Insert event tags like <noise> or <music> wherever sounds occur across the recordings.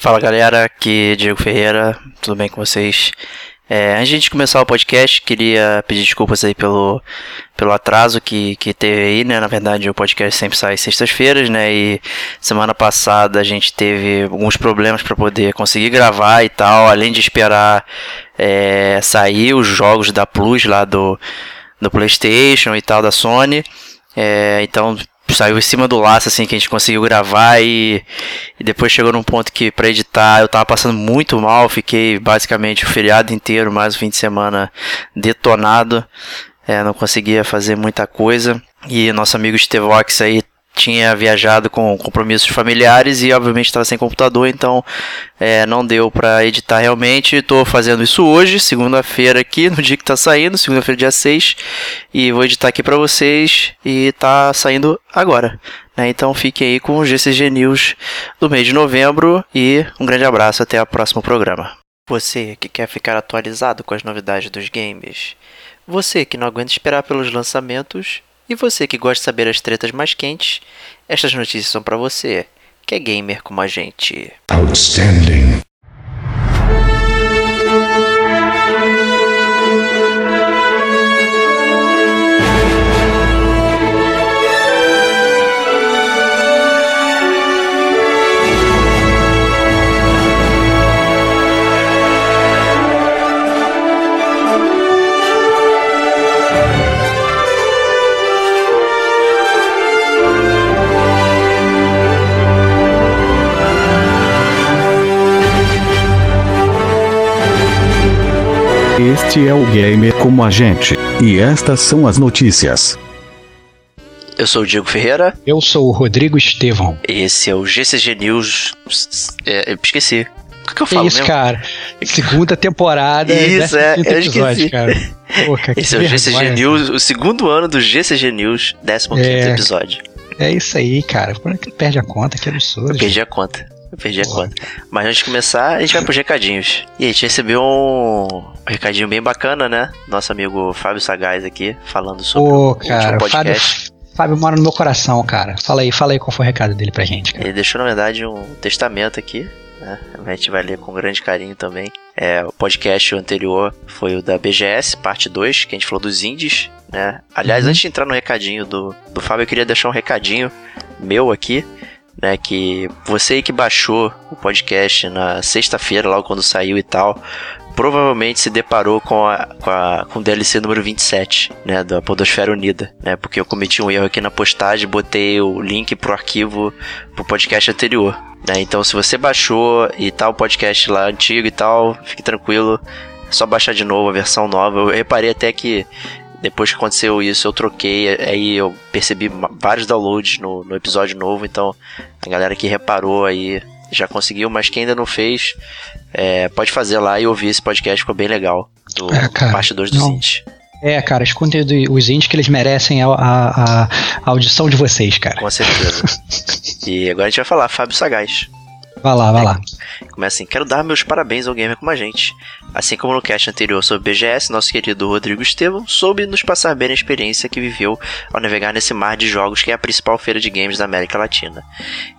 Fala galera, aqui é Diego Ferreira, tudo bem com vocês? É, antes de começar o podcast, queria pedir desculpas aí pelo, pelo atraso que, que teve aí, né? Na verdade, o podcast sempre sai sextas-feiras, né? E semana passada a gente teve alguns problemas para poder conseguir gravar e tal, além de esperar é, sair os jogos da Plus lá do, do PlayStation e tal, da Sony. É, então saiu em cima do laço, assim, que a gente conseguiu gravar e, e depois chegou num ponto que para editar eu tava passando muito mal, fiquei basicamente o feriado inteiro, mais o fim de semana detonado, é, não conseguia fazer muita coisa. E nosso amigo Stevox aí tinha viajado com compromissos familiares e obviamente estava sem computador, então é, não deu para editar realmente. Estou fazendo isso hoje, segunda-feira aqui, no dia que está saindo, segunda-feira dia 6, e vou editar aqui para vocês e está saindo agora. Né? Então fiquem aí com o GCG News do mês de novembro e um grande abraço, até o próximo programa. Você que quer ficar atualizado com as novidades dos games, você que não aguenta esperar pelos lançamentos, e você que gosta de saber as tretas mais quentes, estas notícias são para você, que é gamer como a gente. Outstanding. Este é o Gamer como a gente. E estas são as notícias. Eu sou o Diego Ferreira. Eu sou o Rodrigo Estevão. Esse é o GCG News. É, eu esqueci. O que, eu falo? Isso, mesmo? cara. Segunda temporada. Isso, é. Eu episódio, esqueci. cara. Cara Esse é o GCG vergonha, News, cara. o segundo ano do GCG News, 15 é, episódio. É isso aí, cara. Como é que perde a conta? Que absurdo. Eu perdi a conta. Eu perdi Porra. a conta. Mas antes de começar, a gente vai <laughs> pros recadinhos. E a gente recebeu um recadinho bem bacana, né? Nosso amigo Fábio Sagaz aqui, falando sobre o cara, podcast. Fábio, Fábio mora no meu coração, cara. Fala aí, fala aí qual foi o recado dele pra gente. Cara. Ele deixou, na verdade, um testamento aqui, né? A gente vai ler com grande carinho também. É, o podcast anterior foi o da BGS, parte 2, que a gente falou dos indies, né? Aliás, uhum. antes de entrar no recadinho do, do Fábio, eu queria deixar um recadinho meu aqui né? Que você que baixou o podcast na sexta-feira, logo quando saiu e tal, provavelmente se deparou com a, com a com o DLC número 27, né, da Podosfera Unida, né? Porque eu cometi um erro aqui na postagem, botei o link pro arquivo pro podcast anterior, né? Então, se você baixou e tal o podcast lá antigo e tal, fique tranquilo, é só baixar de novo a versão nova. Eu reparei até que depois que aconteceu isso, eu troquei, aí eu percebi vários downloads no, no episódio novo, então a galera que reparou aí já conseguiu, mas quem ainda não fez, é, pode fazer lá e ouvir esse podcast, ficou bem legal. Do é, cara, parte 2 dos indies. É, cara, escutem os indies que eles merecem a, a, a, audição de vocês, cara. Com certeza. e agora a gente vai falar, Fábio Sagaz. Vai lá, vai lá. Começa assim: quero dar meus parabéns ao gamer como a gente. Assim como no cast anterior sobre BGS, nosso querido Rodrigo Estevão soube nos passar bem a experiência que viveu ao navegar nesse mar de jogos que é a principal feira de games da América Latina.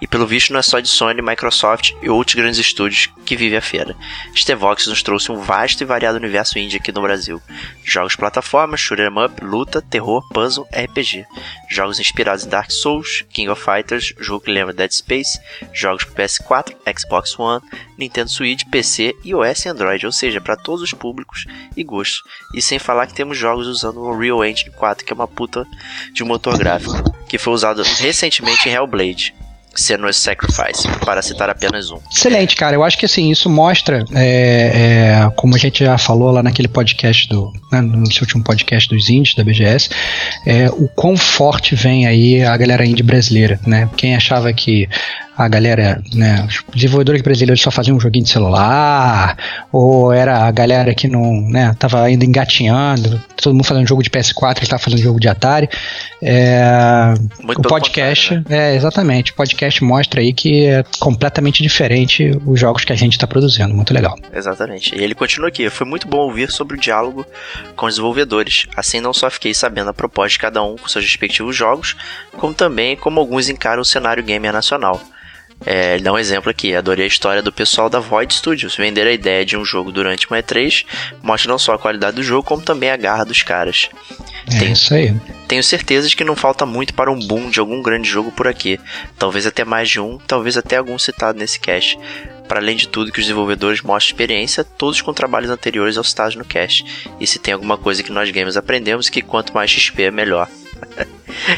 E pelo visto não é só de Sony, Microsoft e outros grandes estúdios que vive a feira. Stevox nos trouxe um vasto e variado universo indie aqui no Brasil. Jogos plataformas, shoot'em up, luta, terror, puzzle, RPG. Jogos inspirados em Dark Souls, King of Fighters, jogo que lembra Dead Space, jogos para PS4, Xbox One, Nintendo Switch, PC, iOS e Android, ou seja, para todos os públicos e gostos. E sem falar que temos jogos usando o Unreal Engine 4, que é uma puta de um motor gráfico, que foi usado recentemente em Hellblade. Senua's Sacrifice, para citar apenas um. Excelente, cara. Eu acho que assim, isso mostra, é, é, como a gente já falou lá naquele podcast do. Né, no seu último podcast dos indies da BGS, é, o quão forte vem aí a galera indie brasileira, né? Quem achava que a galera, né, os desenvolvedores brasileiros só faziam um joguinho de celular, ou era a galera que não, né, tava ainda engatinhando, todo mundo fazendo jogo de PS4, ele tava fazendo jogo de Atari. É, o podcast, né? é, exatamente, o podcast mostra aí que é completamente diferente os jogos que a gente está produzindo, muito legal. Exatamente. E ele continua aqui, foi muito bom ouvir sobre o diálogo com os desenvolvedores. Assim não só fiquei sabendo a proposta de cada um com seus respectivos jogos, como também como alguns encaram o cenário gamer nacional. É, ele dá um exemplo aqui, adorei a história do pessoal da Void Studios. Vender a ideia de um jogo durante uma E3 mostra não só a qualidade do jogo, como também a garra dos caras. É Tem, isso aí. Tenho certeza de que não falta muito para um boom de algum grande jogo por aqui. Talvez até mais de um, talvez até algum citado nesse cast. Para além de tudo que os desenvolvedores mostram experiência, todos com trabalhos anteriores aos citados no cast. E se tem alguma coisa que nós gamers aprendemos, que quanto mais XP é melhor.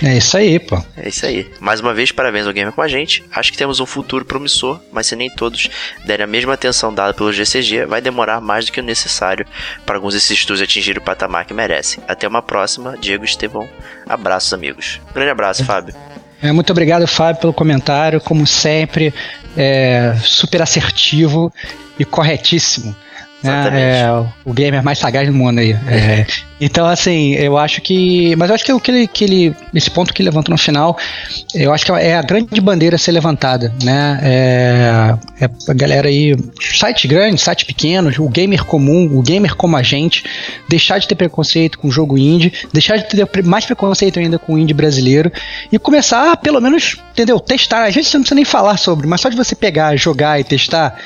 É isso aí, pô. É isso aí. Mais uma vez, parabéns ao Gamer com a gente. Acho que temos um futuro promissor, mas se nem todos derem a mesma atenção dada pelo GCG, vai demorar mais do que o necessário para alguns desses estudos atingirem o patamar que merecem. Até uma próxima, Diego Estevão. Abraços, amigos. grande abraço, Fábio. É, muito obrigado, Fábio, pelo comentário. Como sempre, é, super assertivo e corretíssimo. Né? É, o gamer mais sagaz do mundo aí. É, então, assim, eu acho que. Mas eu acho que, o que, ele, que ele. Esse ponto que ele levantou no final, eu acho que é a grande bandeira a ser levantada, né? É, é a galera aí. Site grande, site pequeno, o gamer comum, o gamer como a gente, deixar de ter preconceito com o jogo indie, deixar de ter mais preconceito ainda com o indie brasileiro e começar a, pelo menos, entendeu? Testar. Vezes você não precisa nem falar sobre, mas só de você pegar, jogar e testar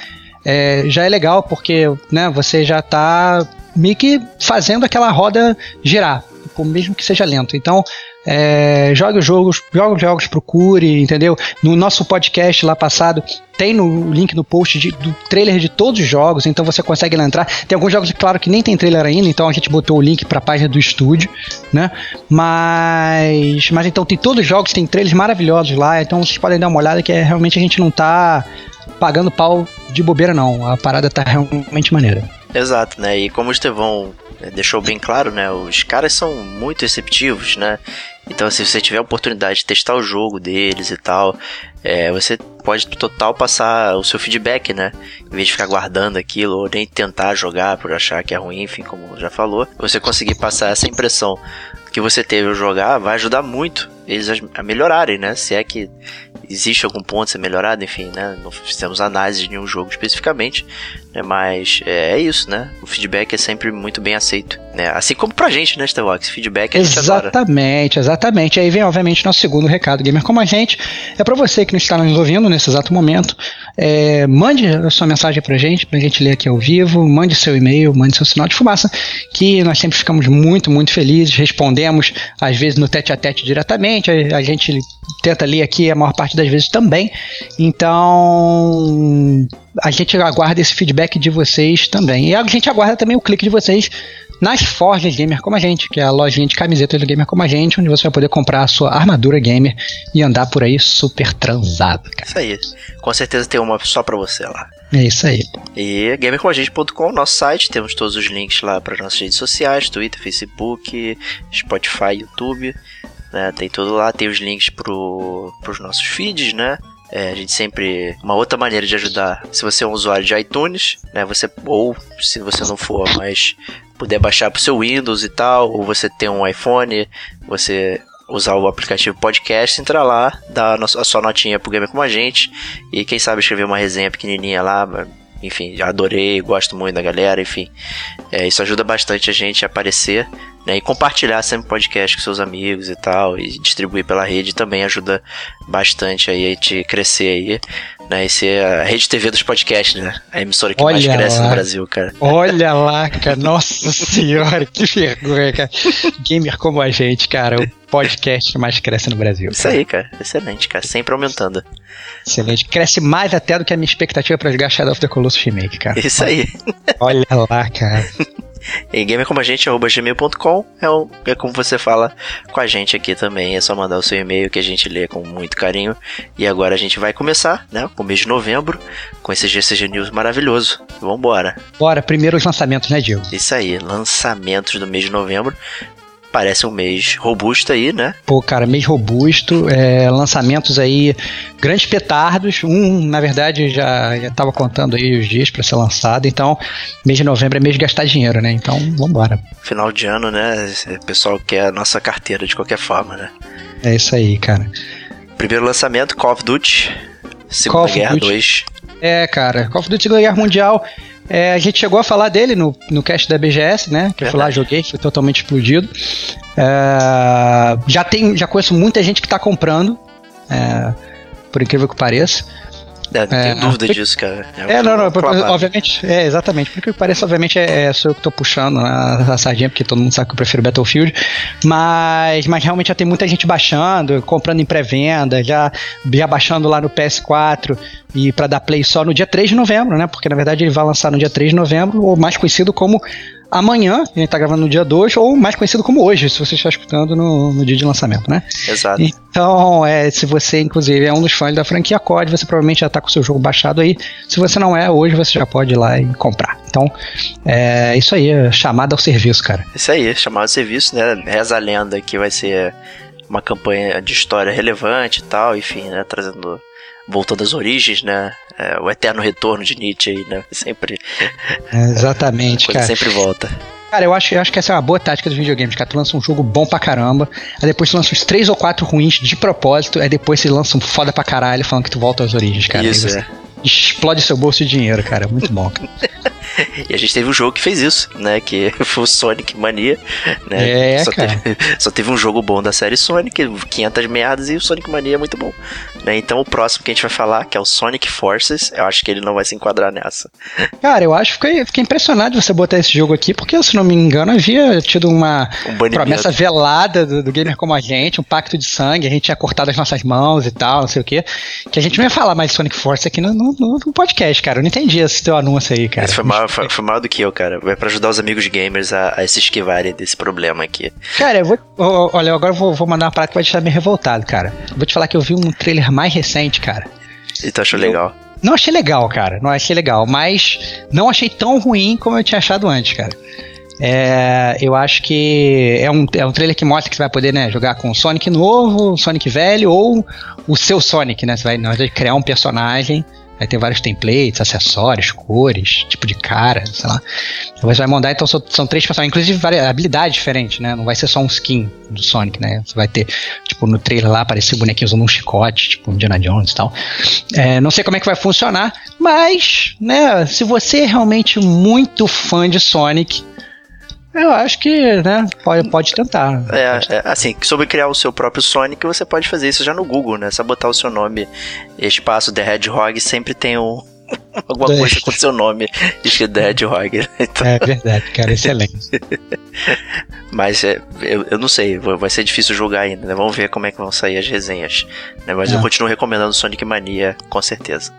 é, já é legal porque né, você já está meio que fazendo aquela roda girar, mesmo que seja lento. Então, é, jogue os jogos, jogue os jogos, procure, entendeu? No nosso podcast lá passado, tem no link no post de, do trailer de todos os jogos, então você consegue lá entrar. Tem alguns jogos, claro, que nem tem trailer ainda, então a gente botou o link para a página do estúdio, né? Mas, mas então tem todos os jogos, tem trailers maravilhosos lá, então vocês podem dar uma olhada que é, realmente a gente não tá pagando pau de bobeira, não. A parada tá realmente maneira. Exato, né? E como o Estevão eh, deixou bem claro, né? Os caras são muito receptivos, né? Então, se você tiver a oportunidade de testar o jogo deles e tal, é, você pode total passar o seu feedback, né? Em vez de ficar guardando aquilo ou nem tentar jogar por achar que é ruim, enfim, como já falou, você conseguir passar essa impressão que você teve ao jogar vai ajudar muito eles a melhorarem, né? Se é que existe algum ponto a ser melhorado, enfim, né? Não fizemos análise de nenhum jogo especificamente? Mas é, é isso, né? O feedback é sempre muito bem aceito, né? Assim como pra gente, né, Starbox? Feedback gente Exatamente, exatamente. Aí vem, obviamente, nosso segundo recado, gamer como a gente. É para você que não está nos ouvindo nesse exato momento, é, mande a sua mensagem pra gente, pra gente ler aqui ao vivo, mande seu e-mail, mande seu sinal de fumaça, que nós sempre ficamos muito, muito felizes, respondemos, às vezes no tete a tete diretamente, a, a gente tenta ler aqui a maior parte das vezes também. Então, a gente aguarda esse feedback de vocês também. E a gente aguarda também o clique de vocês nas Forjas Gamer como a gente, que é a lojinha de camisetas do Gamer como a gente, onde você vai poder comprar a sua armadura gamer e andar por aí super transado, cara. Isso aí. Com certeza tem uma só pra você lá. É isso aí. E gamercomagente.com, nosso site, temos todos os links lá para nossas redes sociais, Twitter, Facebook, Spotify, YouTube, né? Tem tudo lá, tem os links pro, pros nossos feeds, né? É, a gente sempre. Uma outra maneira de ajudar, se você é um usuário de iTunes, né? Você, ou se você não for, mas puder baixar pro seu Windows e tal, ou você tem um iPhone, você usar o aplicativo podcast, entrar lá, dar a sua notinha pro Gamer Como a Gente, e quem sabe escrever uma resenha pequenininha lá, enfim, adorei, gosto muito da galera, enfim. É, isso ajuda bastante a gente a aparecer né, e compartilhar sempre podcast com seus amigos e tal, e distribuir pela rede também ajuda bastante aí a gente crescer aí, né, e ser a rede TV dos podcasts, né, a emissora que Olha mais cresce lá. no Brasil, cara. Olha <laughs> lá, cara, nossa senhora, que vergonha, cara. Gamer como a gente, cara, o podcast que mais cresce no Brasil. Isso aí, cara, excelente, cara, sempre aumentando. Excelente, cresce mais até do que a minha expectativa para jogar Shadow of the Colossus Remake, cara. Isso aí. Olha lá, cara. E gamercomagente.gmail.com é, o, é como você fala com a gente aqui também. É só mandar o seu e-mail que a gente lê com muito carinho. E agora a gente vai começar, né? Com o mês de novembro, com esse GCG News maravilhoso. Vambora. Bora, primeiro os lançamentos, né, Diego? Isso aí, lançamentos do mês de novembro parece um mês robusto aí, né? Pô, cara, mês robusto, é, lançamentos aí, grandes petardos. Um, na verdade, já, já tava contando aí os dias para ser lançado, então mês de novembro é mês de gastar dinheiro, né? Então, vambora. Final de ano, né? O pessoal quer a nossa carteira de qualquer forma, né? É isso aí, cara. Primeiro lançamento, Call of Duty, Segunda Guerra 2. É, cara, Call of Duty Segunda Guerra Mundial é, a gente chegou a falar dele no, no cast da BGS, né? Que eu fui lá, joguei, foi totalmente explodido. É, já tem, já conheço muita gente que está comprando, é, por incrível que pareça. É, não tenho É, dúvida porque- disso, cara. É, não, não, porque, aclamado. obviamente, é, exatamente, porque parece, obviamente, é, é sou eu que tô puxando a, a sardinha, porque todo mundo sabe que eu prefiro Battlefield, mas, mas realmente já tem muita gente baixando, comprando em pré-venda, já, já baixando lá no PS4 e pra dar play só no dia 3 de novembro, né, porque na verdade ele vai lançar no dia 3 de novembro, ou mais conhecido como amanhã, a gente tá gravando no dia 2, ou mais conhecido como hoje, se você está escutando no, no dia de lançamento, né. Exato. Então, é, se você, inclusive, é um dos fãs da franquia COD, você provavelmente já está com o seu jogo baixado aí. Se você não é, hoje você já pode ir lá e comprar. Então, é isso aí, é chamada ao serviço, cara. Isso aí, chamado serviço, né? Reza a lenda que vai ser uma campanha de história relevante e tal, enfim, né? Trazendo. Voltando às origens, né? É, o eterno retorno de Nietzsche aí, né? Sempre. É, exatamente, cara. sempre volta. Cara, eu acho, eu acho que essa é uma boa tática dos videogames, cara. Tu lança um jogo bom pra caramba, aí depois tu lança uns três ou quatro ruins de propósito, aí depois você lança um foda pra caralho falando que tu volta às origens, cara. Isso, Aí você é. explode seu bolso de dinheiro, cara. Muito bom, cara. <laughs> <laughs> E a gente teve um jogo que fez isso, né? Que <laughs> foi o Sonic Mania, né? É, só, cara. Teve, <laughs> só teve um jogo bom da série Sonic, 500 merdas, e o Sonic Mania é muito bom. Né? Então o próximo que a gente vai falar, que é o Sonic Forces, eu acho que ele não vai se enquadrar nessa. Cara, eu acho que fiquei, impressionado de você botar esse jogo aqui, porque, se não me engano, havia tido uma Um promessa velada do, do gamer como a gente, um pacto de sangue, a gente tinha cortado as nossas mãos e tal, não sei o quê. Que a gente não ia falar mais Sonic Force aqui no, no- no- podcast, cara. Eu não entendi esse teu anúncio aí, cara. Esse foi maior, foi, foi maior do que eu, cara. É pra ajudar os amigos gamers a, a se esquivarem desse problema aqui. Cara, eu vou. Olha, agora eu vou, vou mandar uma parada que vai deixar meio revoltado, cara. Vou te falar que eu vi um trailer mais recente, cara. E tu achou legal? Não achei legal, cara. Não achei legal, mas não achei tão ruim como eu tinha achado antes, cara. É, eu acho que é um, é um trailer que mostra que você vai poder né, jogar com o Sonic novo, o Sonic velho ou o seu Sonic, né? Você vai na verdade, criar um personagem, vai ter vários templates, acessórios, cores, tipo de cara, sei lá. Você vai mandar, então são, três personagens, inclusive várias habilidades diferentes, né? Não vai ser só um skin do Sonic, né? Você vai ter, tipo, no trailer lá aparecer bonequinhos usando um chicote, tipo Indiana Jones e tal. É, não sei como é que vai funcionar, mas, né, se você é realmente muito fã de Sonic, eu acho que, né, pode, pode tentar. É, é, assim, sobre criar o seu próprio Sonic, você pode fazer isso já no Google, né? Só botar o seu nome, espaço The Hedgehog, sempre tem um, <laughs> alguma É. coisa com o seu nome escrito The Hedgehog. né? <laughs> Então, É verdade, cara, excelente. <laughs> Mas é, eu, eu não sei, vai ser difícil julgar ainda, né? Vamos ver como é que vão sair as resenhas. Né? Mas eu É. continuo recomendando Sonic Mania, com certeza.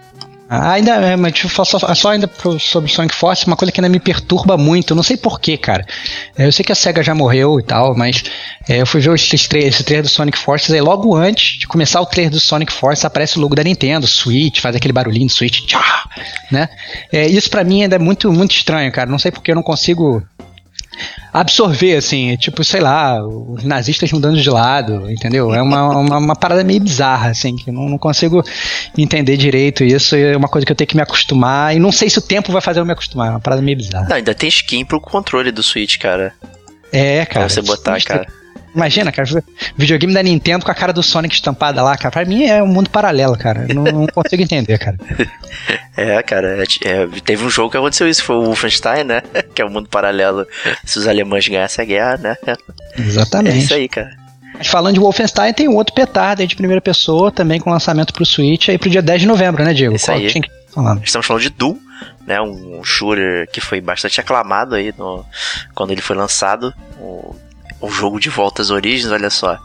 Ainda, é, mas deixa eu só, só ainda pro- sobre Sonic Force, uma coisa que ainda me perturba muito, não sei porquê, cara. É, eu sei que a SEGA já morreu e tal, mas é, eu fui ver esse, esse trailer do Sonic Forces aí logo antes de começar o trailer do Sonic Force aparece o logo da Nintendo, Switch, faz aquele barulhinho do Switch, tchá, né? É, isso pra mim ainda é muito, muito estranho, cara. Não sei porque eu não consigo absorver, assim, tipo, sei lá, os nazistas mudando de lado, entendeu? É uma, uma, uma parada meio bizarra, assim, que eu não, não consigo entender direito isso, é uma coisa que eu tenho que me acostumar, e não sei se o tempo vai fazer eu me acostumar, é uma parada meio bizarra. Não, ainda tem skin pro controle do Switch, cara. É, cara. pra você botar, isso- cara. Imagina, cara, videogame da Nintendo com a cara do Sonic estampada lá, cara, pra mim é um mundo paralelo, cara, não, não <laughs> consigo entender, cara. <laughs> É, cara, é, é, teve um jogo que aconteceu isso, foi o Wolfenstein, né? <laughs> Que é o mundo paralelo. Se os alemães ganhassem a guerra, né? É Exatamente. isso aí, cara. Mas falando de Wolfenstein, tem um outro petardo aí de primeira pessoa, também com lançamento pro Switch aí pro dia 10 de novembro, né, Diego? Isso Qual aí. que falando? Estamos falando de Doom, né? Um shooter que foi bastante aclamado aí no, quando ele foi lançado. O, um jogo de volta às origens, olha só.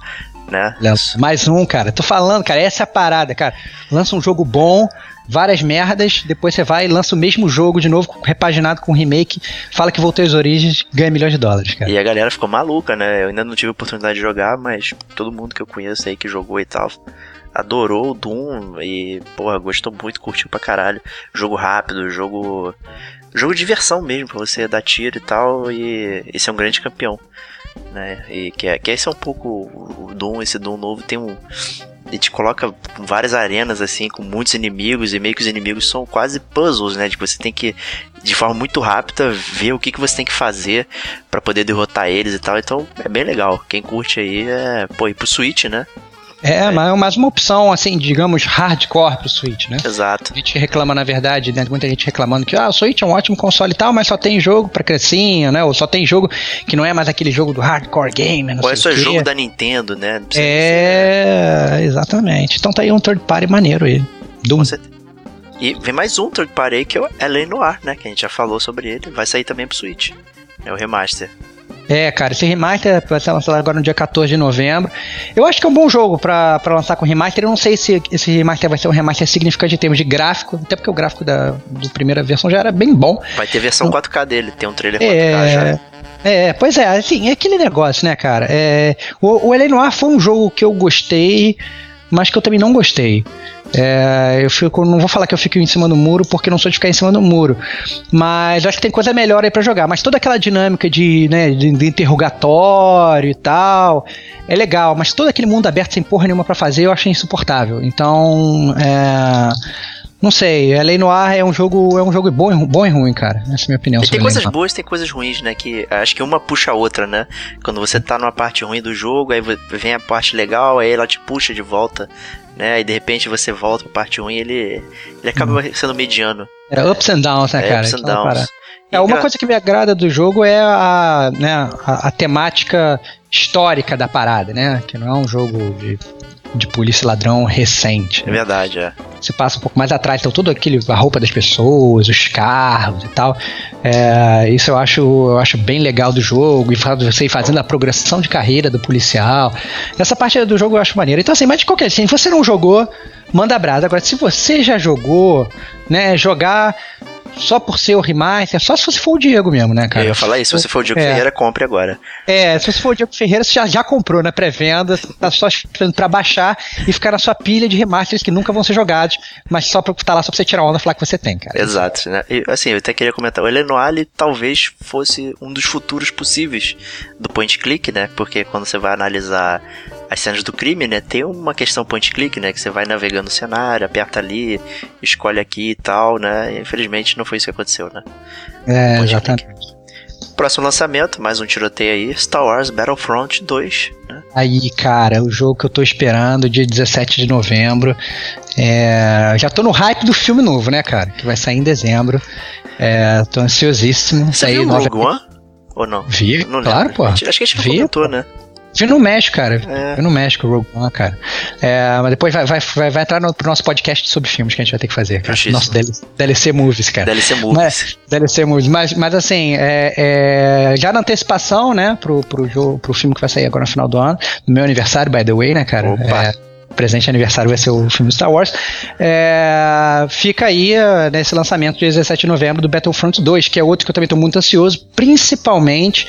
Né? Mais um, cara. Tô falando, cara, essa é a parada, cara. Lança um jogo bom, várias merdas, depois você vai e lança o mesmo jogo de novo, repaginado com remake, fala que voltou às origens, ganha milhões de dólares, cara. E a galera ficou maluca, né? Eu ainda não tive oportunidade de jogar, mas todo mundo que eu conheço aí que jogou e tal adorou o Doom e, porra, gostou muito, curtiu pra caralho. Jogo rápido, jogo. Jogo de diversão mesmo, pra você dar tiro e tal, e esse é um grande campeão. Né? E que, é, que esse é um pouco o Doom, esse Doom novo tem um. Ele te coloca várias arenas assim, com muitos inimigos, e meio que os inimigos são quase puzzles, né? De que você tem que, de forma muito rápida, ver o que, que você tem que fazer para poder derrotar eles e tal. Então é bem legal. Quem curte aí é, pô, ir pro Switch, né? É, mas é mais uma opção, assim, digamos, hardcore pro Switch, né? Exato. A gente reclama, na verdade, né? Muita gente reclamando que ah, o Switch é um ótimo console e tal, mas só tem jogo pra criancinha, né? Ou só tem jogo que não é mais aquele jogo do hardcore gamer, não Ou é só jogo da Nintendo, né? Não precisa É, exatamente. Então tá aí um third party maneiro aí. Doom. Com certeza. E vem mais um third party que é o L.A. Noir, né? Que a gente já falou sobre ele. Vai sair também pro Switch. É o remaster. É, cara, esse remaster vai ser lançado agora no dia 14 de novembro. Eu acho que é um bom jogo pra, pra lançar com remaster. Eu não sei se esse remaster vai ser um remaster significante em termos de gráfico, até porque o gráfico da, da primeira versão já era bem bom. Vai ter versão 4K dele, tem um trailer 4K é... já. É, pois é, assim, é aquele negócio, né, cara? É, o, o foi um jogo que eu gostei, mas que eu também não gostei. É, eu fico, não vou falar que eu fico em cima do muro porque não sou de ficar em cima do muro, mas acho que tem coisa melhor aí para jogar. Mas toda aquela dinâmica de, né, de, de, interrogatório e tal é legal, mas todo aquele mundo aberto sem porra nenhuma para fazer eu achei insuportável. Então, é, não sei, a Lei Noir é um jogo, é um jogo bom, bom e ruim, cara. Essa é a minha opinião. E tem coisas boas, tem coisas ruins, né? Que acho que uma puxa a outra, né? Quando você tá numa parte ruim do jogo, aí vem a parte legal, aí ela te puxa de volta né? E de repente você volta pra parte 1 e ele, ele acaba uhum. sendo mediano. É ups and downs, né, é, cara? Ups and downs. É, uma coisa que me agrada do jogo é a, né, a, a, temática histórica da parada, né? Que não é um jogo de de polícia ladrão recente. É verdade, é. Você passa um pouco mais atrás, então tudo aquilo, a roupa das pessoas, os carros e tal. É, isso eu acho, eu acho bem legal do jogo, e você fazendo a progressão de carreira do policial. Essa parte do jogo eu acho maneira. Então, assim, mas de qualquer jeito, se você não jogou, manda brasa. Agora, se você já jogou, né, jogar só por ser o remaster, só se você for o Diego mesmo, né, cara? Eu ia falar isso, se você for o Diego é. Ferreira, compre agora. É, se você for o Diego Ferreira, você já, já comprou na pré-venda, tá só esperando pra baixar e ficar na sua pilha de remasters que nunca vão ser jogados, mas só pra tá lá só pra você tirar onda e falar que você tem, cara. Exato, né? E, assim, eu até queria comentar, o Elenoale talvez fosse um dos futuros possíveis do point click, né? Porque quando você vai analisar as cenas do crime, né? Tem uma questão point click, né? Que você vai navegando no cenário, aperta ali, escolhe aqui e tal, né? E, infelizmente não foi isso que aconteceu, né? É, exatamente. Próximo lançamento, mais um tiroteio aí, Star Wars Battlefront 2. Né? Aí, cara, o jogo que eu tô esperando, dia 17 de novembro. É... Já tô no hype do filme novo, né, cara? Que vai sair em dezembro. É... Tô ansiosíssimo. Você viu o Rogue One? Ou não? Vi, não claro, pô. Acho que a gente Vi, comentou, né? Vi no México, cara. É. Vi no México, Rogue One, cara. É, mas depois vai, vai, vai, vai entrar no pro nosso podcast sobre filmes que a gente vai ter que fazer, cara. Nosso DLC, DLC Movies, cara. DLC Movies. Mas, DLC Movies. Mas, mas assim, é, é, já na antecipação, né, pro, pro, jogo, pro filme que vai sair agora no final do ano, no meu aniversário, by the way, né, cara? Opa. É, presente aniversário vai ser o filme Star Wars. É, fica aí uh, nesse lançamento de 17 de novembro do Battlefront 2, que é outro que eu também estou muito ansioso, principalmente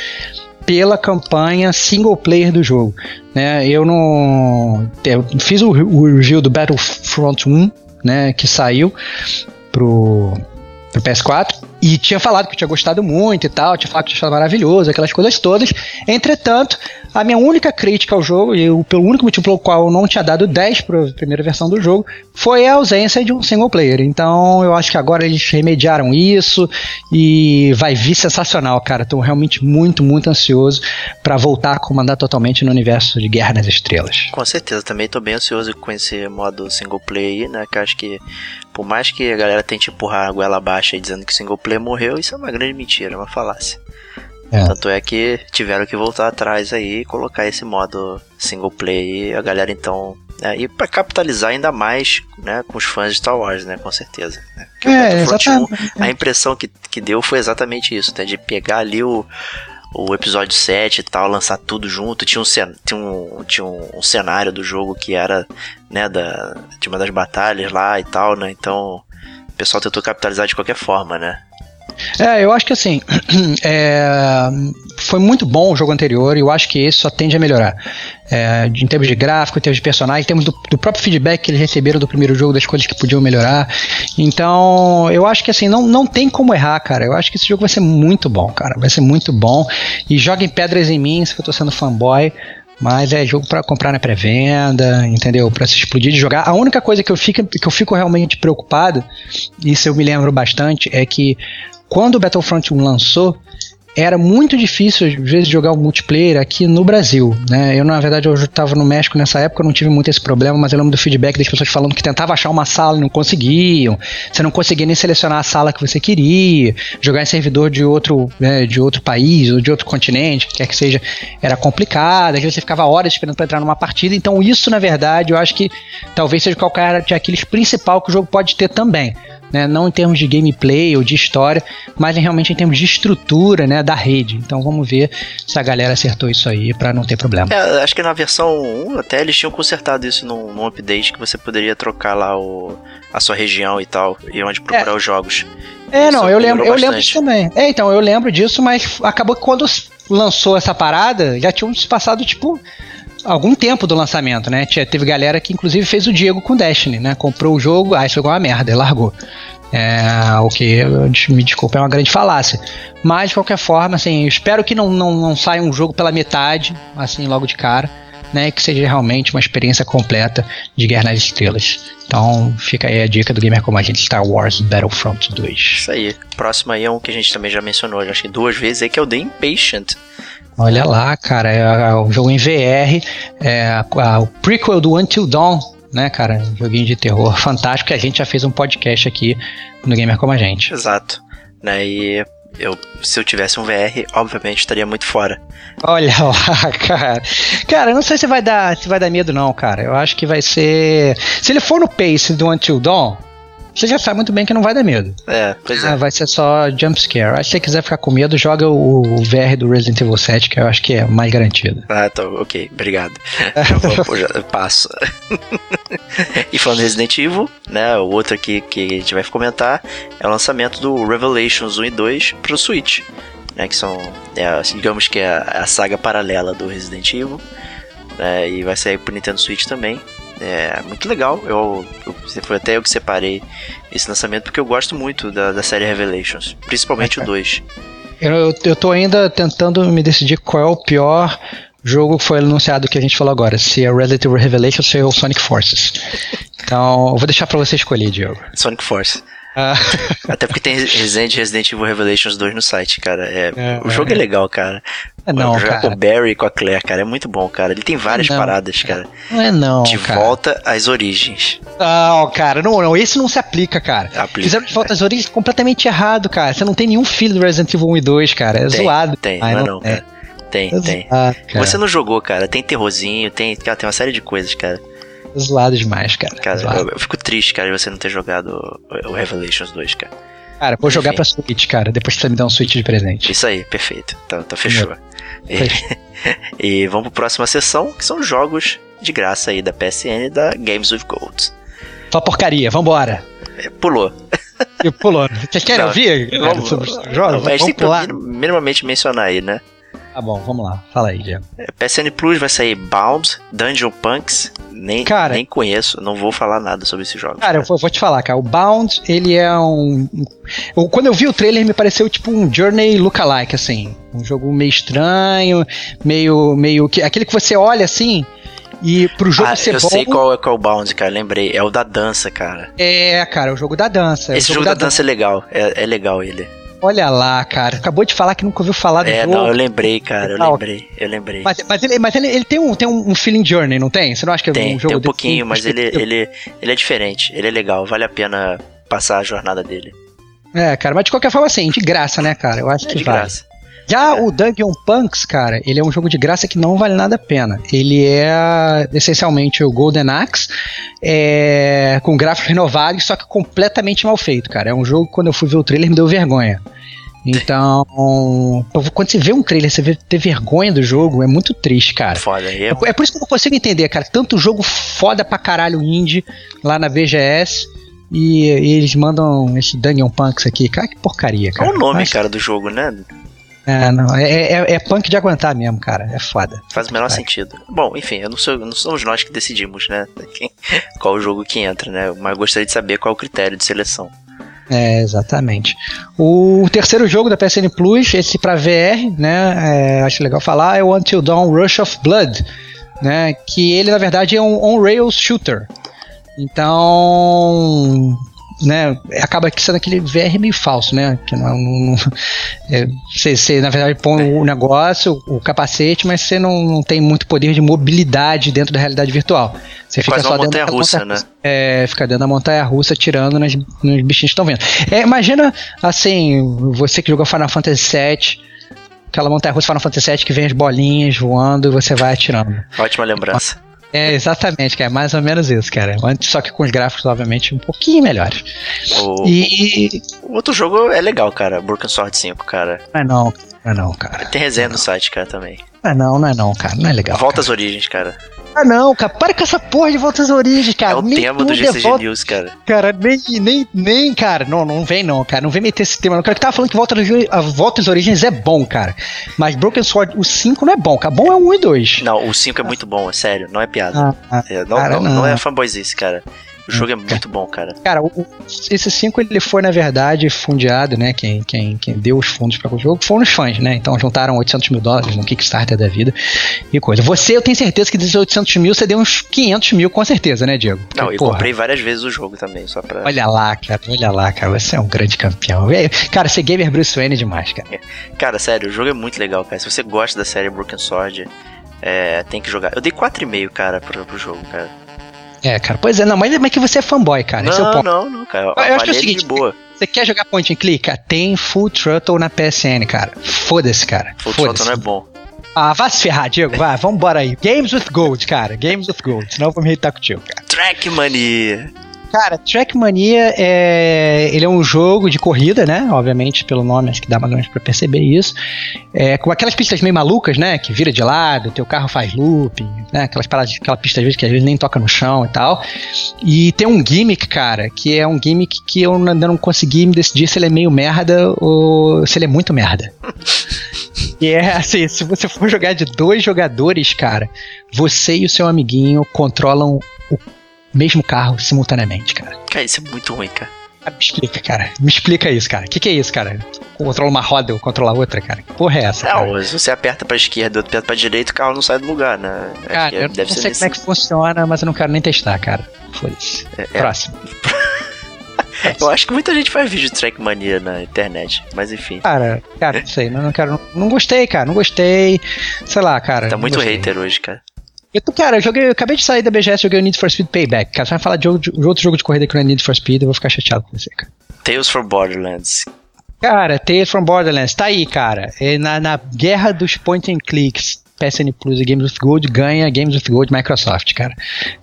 pela campanha single player do jogo. Né? Eu não. Eu fiz o, o review do Battlefront 1, né, que saiu pro, pro PS4 e tinha falado que tinha gostado muito e tal, tinha falado que tinha achado maravilhoso, aquelas coisas todas. Entretanto, a minha única crítica ao jogo, e o, pelo único motivo pelo qual eu não tinha dado 10 para a primeira versão do jogo, foi a ausência de um single player. Então, eu acho que agora eles remediaram isso e vai vir sensacional, cara. Estou realmente muito, muito ansioso para voltar a comandar totalmente no universo de Guerra nas Estrelas. Com certeza, também estou bem ansioso com esse modo single player, né? Que acho que por mais que a galera tente empurrar a goela abaixo dizendo que single player morreu, isso é uma grande mentira, uma falácia. É. Tanto é que tiveram que voltar atrás aí e colocar esse modo single player e a galera então. É, e para capitalizar ainda mais né, com os fãs de Star Wars, né? Com certeza. Né? é, exatamente. 1, a impressão que, que deu foi exatamente isso, né? De pegar ali o, o episódio 7 e tal, lançar tudo junto. Tinha um, tinha um, tinha um, cenário do jogo que era, né, da, de uma das batalhas lá e tal, né? Então, o pessoal tentou capitalizar de qualquer forma, né? É, eu acho que assim, <clears throat> é, foi muito bom o jogo anterior e eu acho que esse só tende a melhorar. É, em termos de gráfico, em termos de personagem, em termos do, do, próprio feedback que eles receberam do primeiro jogo, das coisas que podiam melhorar. Então, eu acho que assim, não, não tem como errar, cara. Eu acho que esse jogo vai ser muito bom, cara. Vai ser muito bom. E joguem pedras em mim se eu tô sendo fanboy. Mas é jogo para comprar na pré-venda, entendeu? Para se explodir de jogar. A única coisa que eu, fico, que eu fico realmente preocupado, isso eu me lembro bastante, é que quando o Battlefront 1 lançou, era muito difícil, às vezes, jogar o multiplayer aqui no Brasil. Né? Eu, na verdade, eu estava no México nessa época, não tive muito esse problema, mas eu lembro do feedback das pessoas falando que tentavam achar uma sala e não conseguiam. Você não conseguia nem selecionar a sala que você queria. Jogar em servidor de outro, né, de outro país ou de outro continente, quer que seja, era complicado. Às vezes você ficava horas esperando para entrar numa partida. Então, isso, na verdade, eu acho que talvez seja o calcanhar de Aquiles principal que o jogo pode ter também. Né? Não em termos de gameplay ou de história, mas realmente em termos de estrutura, né? Da rede. Então vamos ver se a galera acertou isso aí para não ter problema. É, acho que na versão 1 até eles tinham consertado isso num, num update que você poderia trocar lá o, a sua região e tal, e onde procurar é. os jogos. É, não, eu lembro, eu lembro disso também. É, então, eu lembro disso, mas acabou que quando lançou essa parada, já tinha se passado, tipo, algum tempo do lançamento, né? Teve galera que inclusive fez o Diego com Destiny, né? Comprou o jogo, ah, isso foi uma merda, e largou. É, o que, me desculpa, é uma grande falácia. Mas, de qualquer forma, assim, espero que não, não, não saia um jogo pela metade, assim, logo de cara, né? Que seja realmente uma experiência completa de Guerra nas Estrelas. Então, fica aí a dica do Gamer Como a gente Star Wars Battlefront 2. Isso aí. Próximo aí é um que a gente também já mencionou, acho que duas vezes, aí, que é o The Impatient. Olha lá, cara, é, o é jogo em VR, é a, a, o prequel do Until Dawn, né, cara? Um joguinho de terror <laughs> fantástico que a gente já fez um podcast aqui no Gamer Como a Gente. Exato. Né, e eu, se eu tivesse um VR, obviamente estaria muito fora. Olha <laughs> lá, cara. Cara, eu não sei se vai dar, se vai dar medo não, cara. Eu acho que vai ser, se ele for no pace do Until Dawn, você já sabe muito bem que não vai dar medo. É, pois é. Ah, vai ser só jump scare. Se você quiser ficar com medo, joga o, o VR do Resident Evil 7, que eu acho que é mais garantido. Ah, tá, ok, obrigado. <laughs> eu, já, passo. <laughs> e falando Resident Evil, né, o outro aqui que a gente vai comentar é o lançamento do Revelations 1 e 2 pro Switch. Né, que são, é, digamos que é a, a saga paralela do Resident Evil. Né, e vai sair pro Nintendo Switch também. É muito legal. Eu, eu, foi até eu que separei esse lançamento porque eu gosto muito da, da série Revelations, principalmente é, o <laughs> 2. Eu, eu tô ainda tentando me decidir qual é o pior jogo que foi anunciado que a gente falou agora, se é Resident Evil Revelations ou Sonic Forces. Então, eu vou deixar para você escolher, Diogo. Sonic Force. Ah. Até porque tem Resident, Resident Evil Revelations 2 no site, cara. É, é o jogo é, é legal, cara. É não, o Barry e com a Claire, cara, é muito bom, cara. Ele tem várias não, paradas, cara. Não é não, De cara. volta às origens. Não, cara, não, não, esse não se aplica, cara. Aplica, Fizeram de volta às origens completamente errado, cara. Você não tem nenhum filho do Resident Evil 1 e 2, cara. É tem, zoado. Tem, Ai, não, é não, cara. Tem, é tem. Zoado, Você não jogou, cara. Tem terrorzinho, tem, cara, tem uma série de coisas, cara. É zoado demais, cara. Cara, eu, eu, fico triste, cara, de você não ter jogado o Revelations 2, cara. Cara, vou Enfim. jogar pra Switch, cara. Depois você me dá um Switch de presente. Isso aí, perfeito. Então, então fechou. E, e vamos pra próxima sessão, que são jogos de graça aí da PSN da Games with Gold. Só porcaria, vambora. É, pulou. E pulou. Vocês querem não, ouvir vamos, sobre os jogos? Não, vamos pular. minimamente mencionar aí, né? Tá bom, vamos lá. Fala aí, Diego. É, PSN Plus vai sair Bound, Dungeon Punks, nem, cara, nem conheço, não vou falar nada sobre esse jogo. Cara, cara. Eu vou, vou, te falar, cara. O Bound, ele é um. Eu, quando eu vi o trailer, me pareceu tipo um Journey lookalike, assim. Um jogo meio estranho, meio. meio que Aquele que você olha assim. E pro jogo ah, ser eu bom. Eu sei qual é, qual é o Bound, cara, lembrei. É o da dança, cara. É, cara, é o jogo da dança. É Esse jogo, jogo da, da dança, dança é legal. É, é legal ele. Olha lá, cara. Acabou de falar que nunca ouviu falar do é, jogo. É, não, eu lembrei, cara. Eu lembrei, eu lembrei. Mas, mas, ele, mas ele, ele tem, um, tem um feeling journey, não tem? Você não acha que tem, é um jogo Tem um pouquinho, mas ele, ele, ele é diferente. Ele é legal. Vale a pena passar a jornada dele. É, cara. Mas de qualquer forma, assim, de graça, né, cara? Eu acho é que de vale. graça. Já é. o Dungeon Punks, cara, ele é um jogo de graça que não vale nada a pena. Ele é essencialmente o Golden Axe, é, com gráficos renovados, só que completamente mal feito, cara. É um jogo que quando eu fui ver o trailer me deu vergonha. Então, quando você vê um trailer, você vê ter vergonha do jogo, é muito triste, cara. Foda, é, é por isso que eu não consigo entender, cara. Tanto jogo foda pra caralho indie lá na VGS. E, e eles mandam esse Dungeon Punks aqui. Cara, que porcaria, cara. Qual o nome, Mas, cara, do jogo, né? É, não, é, é, é, punk de aguentar mesmo, cara. É foda. Faz o menor sentido. Bom, enfim, eu não, sou, não somos nós que decidimos, né? Qual o jogo que entra, né? Mas gostaria de saber qual é o critério de seleção. É, exatamente. O terceiro jogo da PSN Plus, esse para VR, né? É, acho legal falar, é o Until Dawn Rush of Blood, né? Que ele na verdade é um on-rails shooter. Então, né, acaba sendo aquele VR meio falso, né? Que não, não, é, você, você, na verdade, põe o negócio, o capacete, mas você não, não tem muito poder de mobilidade dentro da realidade virtual. Você é fica só dentro da russa, né? É, fica dentro da montanha russa tirando nas, nos bichinhos que estão vendo. É, imagina, assim, você que jogou Final Fantasy VII, aquela montanha russa Final Fantasy VII que vem as bolinhas voando e você vai atirando. Ótima lembrança. É, exatamente, cara. Mais ou menos isso, cara. Só que com os gráficos, obviamente, um pouquinho melhores. O, E. o outro jogo é legal, cara. Broken Sword 5, cara. Não é não, não é não, cara. Tem resenha no site, cara, também. Não é não, não é não, cara. Não é legal. Volta cara. às origens, cara. Ah, não, cara. Para com essa porra de volta às origens, cara. é o Nem tema do tudo é GCG volta- News, cara. Cara, nem, nem, nem, cara, não, não vem não, cara, não vem meter esse tema, não. Cara, que tava falando que Volta, a Volta às Origens é bom, cara, mas Broken Sword, o 5 não é bom, cara, bom é o 1 e 2. Não, o 5 é muito bom, é sério, não é piada. Ah, ah, É, não, cara, não, não não. é fanboyzice, cara. O jogo é muito bom, cara. Cara, o- esse 5 ele foi, na verdade, fundeado, né, quem, quem, quem deu os fundos para o jogo foram os fãs, né, então juntaram 800 mil dólares no Kickstarter da vida e coisa. Você, eu tenho certeza que desses 800 mil, você deu uns 500 mil com certeza, né, Diego? Não, Porque, eu porra, comprei várias vezes o jogo também, só pra. Olha lá, cara, olha lá, cara, você é um grande campeão. É, Cara, você é gamer Bruce Wayne demais, cara. Cara, sério, o jogo é muito legal, cara. Se você gosta da série Broken Sword, é, tem que jogar. Eu dei 4,5, cara, pro, pro jogo, cara. É, cara, pois é, não, mas, mas que você é fanboy, cara. esse é o não, ponto. não, não, cara. Eu acho que é o seguinte, boa. Você quer jogar point and click? Cara, Tem Full Throttle na PSN, cara. Foda-se, cara. Full Foda-se. Throttle não é bom. Ah, vá se ferrar, Diego. Vai, vambora aí. Games with Gold, cara. Games with Gold. Senão eu vou me irritar contigo, cara. Trackmania! Cara, Trackmania é. Ele é um jogo de corrida, né? Obviamente, pelo nome, acho que dá mais ou menos pra perceber isso. É, com aquelas pistas meio malucas, né? Que vira de lado, teu carro faz looping, né? Aquelas paradas, aquela pista às vezes que às vezes nem toca no chão e tal. E tem um gimmick, cara, que é um gimmick que eu ainda não consegui me decidir se ele é meio merda ou se ele é muito merda. <laughs> E é assim, se você for jogar de dois jogadores, cara, você e o seu amiguinho controlam o mesmo carro simultaneamente, cara. Cara, isso é muito ruim, cara. Ah, Me explica, cara. Me explica isso, cara. O que, que é isso, cara? Controla uma roda, eu controlar outra, cara. Que porra é essa? cara? Não, se você aperta pra esquerda e outro aperta pra direita, o carro não sai do lugar, né? Acho Cara, que eu não sei como é que funciona, mas eu não quero nem testar, cara. Foda-se. é, é. Próximo. <laughs> Eu acho que muita gente faz vídeo de Trackmania na internet, mas enfim. Cara, cara, não sei, não, não quero. Não gostei, cara, não gostei. Sei lá, cara. Tá não muito gostei. hater hoje, cara. Eu cara, eu joguei, eu acabei de sair da BGS, joguei o Need for Speed Payback. Cara, você vai falar de, jogo, de outro jogo de corrida que não é Need for Speed, eu vou ficar chateado com você, cara. Tales from Borderlands. Cara, Tales from Borderlands, tá aí, cara. É na, na guerra dos point and clicks, PSN Plus e Games with Gold ganha Games with Gold Microsoft, cara.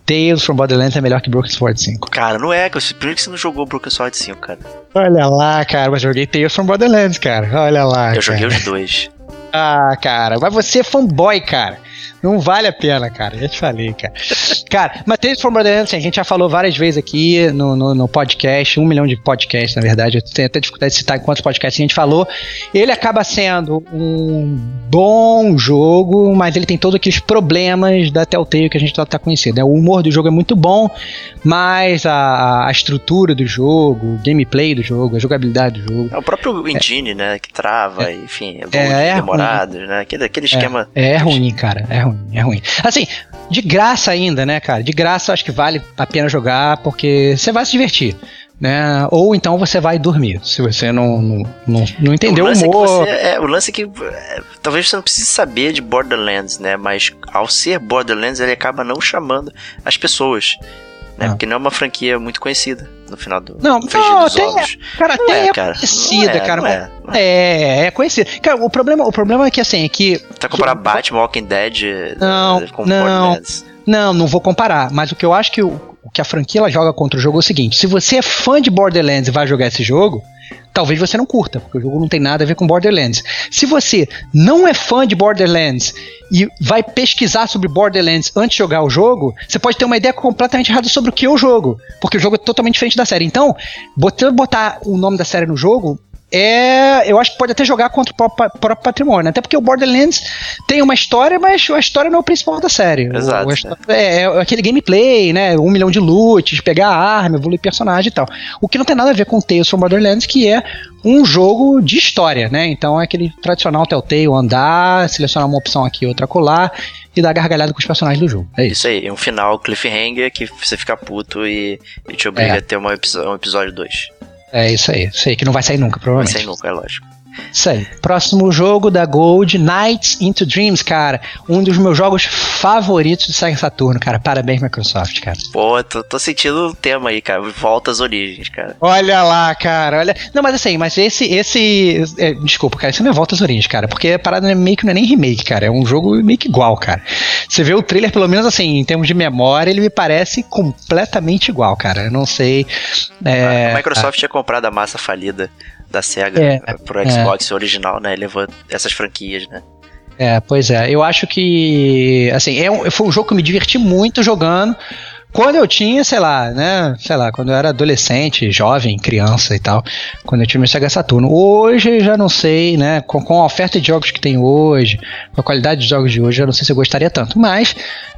Tales from Borderlands é melhor que Broken Sword 5. Cara, não é, cara. Primeiro que você não jogou Broken Sword 5, cara. Olha lá, cara, mas joguei Tales from Borderlands, cara. Olha lá. Eu joguei cara. os dois. <laughs> Ah, cara, mas você é fanboy, cara. Não vale a pena, cara. Já te falei, cara. Cara, mas Tales from Borderlands, assim, a gente já falou várias vezes aqui no, no, no podcast, um milhão de podcasts, na verdade. Eu tenho até dificuldade de citar quantos podcasts a gente falou. Ele acaba sendo um bom jogo, mas ele tem todos aqueles problemas da Telltale que a gente tá, tá conhecendo. né? O humor do jogo é muito bom, mas a, a estrutura do jogo, o gameplay do jogo, a jogabilidade do jogo. É o próprio engine, né, que trava, enfim, é, É, é demorado, né? Aquele, aquele esquema. É, é ruim, cara. É ruim, é ruim. Assim, de graça ainda, né, cara? De graça acho que vale a pena jogar porque você vai se divertir. Né? Ou então você vai dormir, se você não, não, não, não entendeu o lance é humor. você- é, o lance é que é, talvez você não precise saber de Borderlands, né? Mas ao ser Borderlands, ele acaba não chamando as pessoas. Né? Ah. Porque não é uma franquia muito conhecida no final do Não, não, dos tem- ovos. Cara, Não é, é, cara. conhecida, é, cara. é, é. É, é conhecida. Cara, o problema, o problema é que assim, é que. Tá comparar Batman, Walking Dead eh, Não, com não. Não, não vou comparar. Mas o que eu acho que o, o que a franquia ela joga contra o jogo é o seguinte: se você é fã de Borderlands e vai jogar esse jogo, talvez você não curta, porque o jogo não tem nada a ver com Borderlands. Se você não é fã de Borderlands e vai pesquisar sobre Borderlands antes de jogar o jogo, você pode ter uma ideia completamente errada sobre o que é o jogo, porque o jogo é totalmente diferente da série. Então, botar, o nome da série no jogo é. Eu acho que pode até jogar contra o próprio, patrimônio. Até porque o Borderlands tem uma história, mas a história não é o principal da série. O- Exato, a história é, é aquele gameplay, né? Um milhão de loots, pegar arma, evoluir personagem e tal. O que não tem nada a ver com Tales from Borderlands, que é um jogo de história, né? Então é aquele tradicional Telltale, andar, selecionar uma opção aqui, outra colar e dar gargalhada com os personagens do jogo. É isso. Isso aí, um final cliffhanger que você fica puto e, e te obriga É. a ter uma um episódio 2. É isso aí. Isso aí, que não vai sair nunca, Não provavelmente. sei nunca, é lógico. Isso aí. Próximo jogo da Gold, Nights into Dreams, cara. Um dos meus jogos favoritos do Sega Saturno, cara. Parabéns, Microsoft, cara. Pô, tô, tô sentindo o tema aí, cara. Volta às origens, cara. Olha lá, cara. Olha. Não, mas assim, mas esse. esse é, desculpa, cara. Isso não é volta às origens, cara. Porque a parada meio que não é nem remake, cara. É um jogo meio que igual, cara. Você vê o trailer, pelo menos assim, em termos de memória, ele me parece completamente igual, cara. Eu não sei. É, a Microsoft tinha comprado a massa falida da SEGA é, pro Xbox é. original, né? Levou essas franquias, né? É, pois é. Eu acho que, assim, é um, foi um jogo que eu me diverti muito jogando. Quando eu tinha, sei lá, né? Sei lá, quando eu era adolescente, jovem, criança e tal, quando eu tinha meu Sega Saturno. Hoje já não sei, né? Com, com a oferta de jogos que tem hoje, com a qualidade de jogos de hoje, eu não sei se eu gostaria tanto. Mas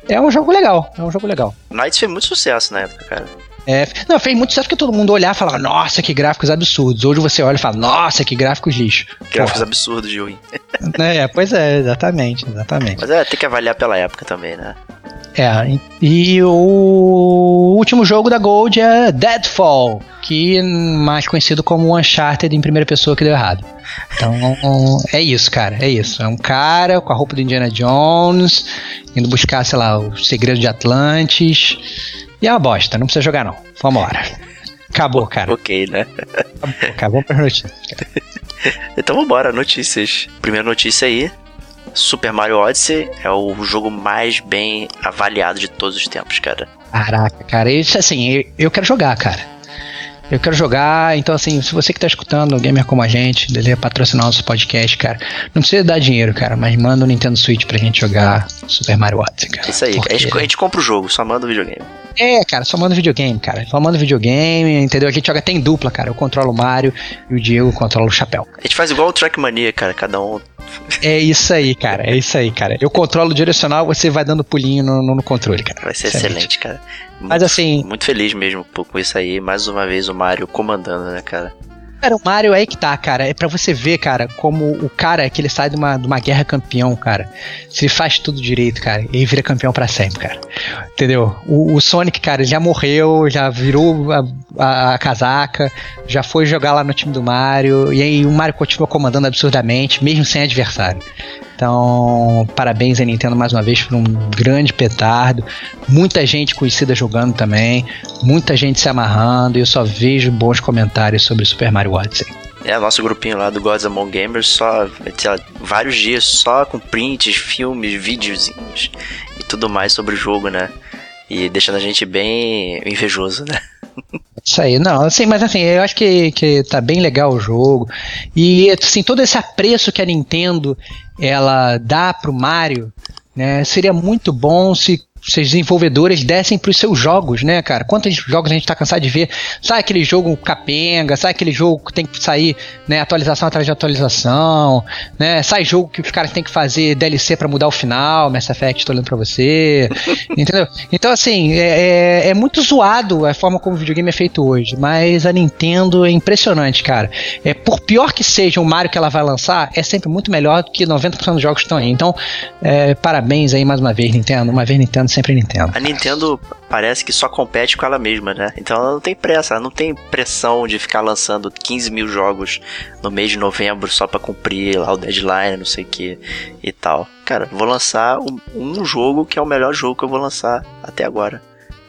é um jogo legal, é um jogo legal. Knights fez muito sucesso na época, cara. É, não, fez muito sucesso porque todo mundo olhar e falava, nossa, que gráficos absurdos. Hoje você olha e fala, nossa, que gráficos lixo. Gráficos Porra. absurdos de ruim. <laughs> É, pois é, exatamente, exatamente. Mas é, tem que avaliar pela época também, né? É, e o último jogo da Gold é Deadfall, que mais conhecido como Uncharted em primeira pessoa que deu errado. Então, é isso, cara, é isso. É um cara com a roupa do Indiana Jones, indo buscar, sei lá, os segredos de Atlantis e é uma bosta, não precisa jogar não. Vambora. Acabou, cara. <laughs> Ok, né? Acabou, acabou para notícias. <laughs> então vambora, notícias. Primeira notícia aí. Super Mario Odyssey é o jogo mais bem avaliado de todos os tempos, cara. Caraca, cara, isso assim, eu quero jogar, cara. Eu quero jogar, então assim, se você que tá escutando, gamer como a gente, deseja patrocinar nosso podcast, cara, não precisa dar dinheiro, cara, mas manda o Nintendo Switch pra gente jogar Super Mario Odyssey, cara. Isso aí, porque... a, gente, a gente compra o jogo, só manda o videogame. É, cara, só manda videogame, cara. Só manda videogame, entendeu? A gente joga até em dupla, cara. Eu controlo o Mario e o Diego controla o chapéu. A gente faz igual o Trackmania, cara. Cada um. É isso aí, cara. É isso aí, cara. Eu controlo o direcional, você vai dando pulinho no, no controle, cara. Vai ser excelente, excelente cara. Muito, Mas assim. Muito feliz mesmo com isso aí. Mais uma vez o Mario comandando, né, cara? Cara, o Mario é aí que tá, cara. É para você ver, cara, como o cara que ele sai de uma, de uma guerra campeão, cara. Se ele faz tudo direito, cara, ele vira campeão para sempre, cara. Entendeu? O, o, Sonic, cara, já morreu, já virou a, a, a, casaca, já foi jogar lá no time do Mario. E aí o Mario continua comandando absurdamente, mesmo sem adversário. Então, parabéns a Nintendo mais uma vez por um grande petardo. Muita gente conhecida jogando também, muita gente se amarrando e eu só vejo bons comentários sobre Super Mario Odyssey. É, nosso grupinho lá do Gods Among Gamers só lá, vários dias só com prints, filmes, videozinhos e tudo mais sobre o jogo, né? E deixando a gente bem invejoso, né? <laughs> Isso aí, não, assim, mas assim, eu acho que, que tá bem legal o jogo. E assim, todo esse apreço que a Nintendo ela dá pro Mario, né? Seria muito bom se se os desenvolvedores dessem para os seus jogos, né, cara? Quantos jogos a gente tá cansado de ver? Sai aquele jogo capenga, sai aquele jogo que tem que sair, né, atualização atrás de atualização, né? Sai jogo que os caras têm que fazer DLC para mudar o final, Mass Effect, tô olhando pra você, <laughs> entendeu? Então, assim, é, é, é, muito zoado a forma como o videogame é feito hoje, mas a Nintendo é impressionante, cara. É, por pior que seja o Mario que ela vai lançar, é sempre muito melhor do que 90% dos jogos que estão aí. Então, é, parabéns aí mais uma vez, Nintendo. Uma vez Nintendo sempre Nintendo. A Nintendo parece que só compete com ela mesma, né? Então ela não tem pressa, ela não tem pressão de ficar lançando 15 mil jogos no mês de novembro só para cumprir lá o deadline, não sei o que e tal. Cara, vou lançar um, um jogo que é o melhor jogo que eu vou lançar até agora.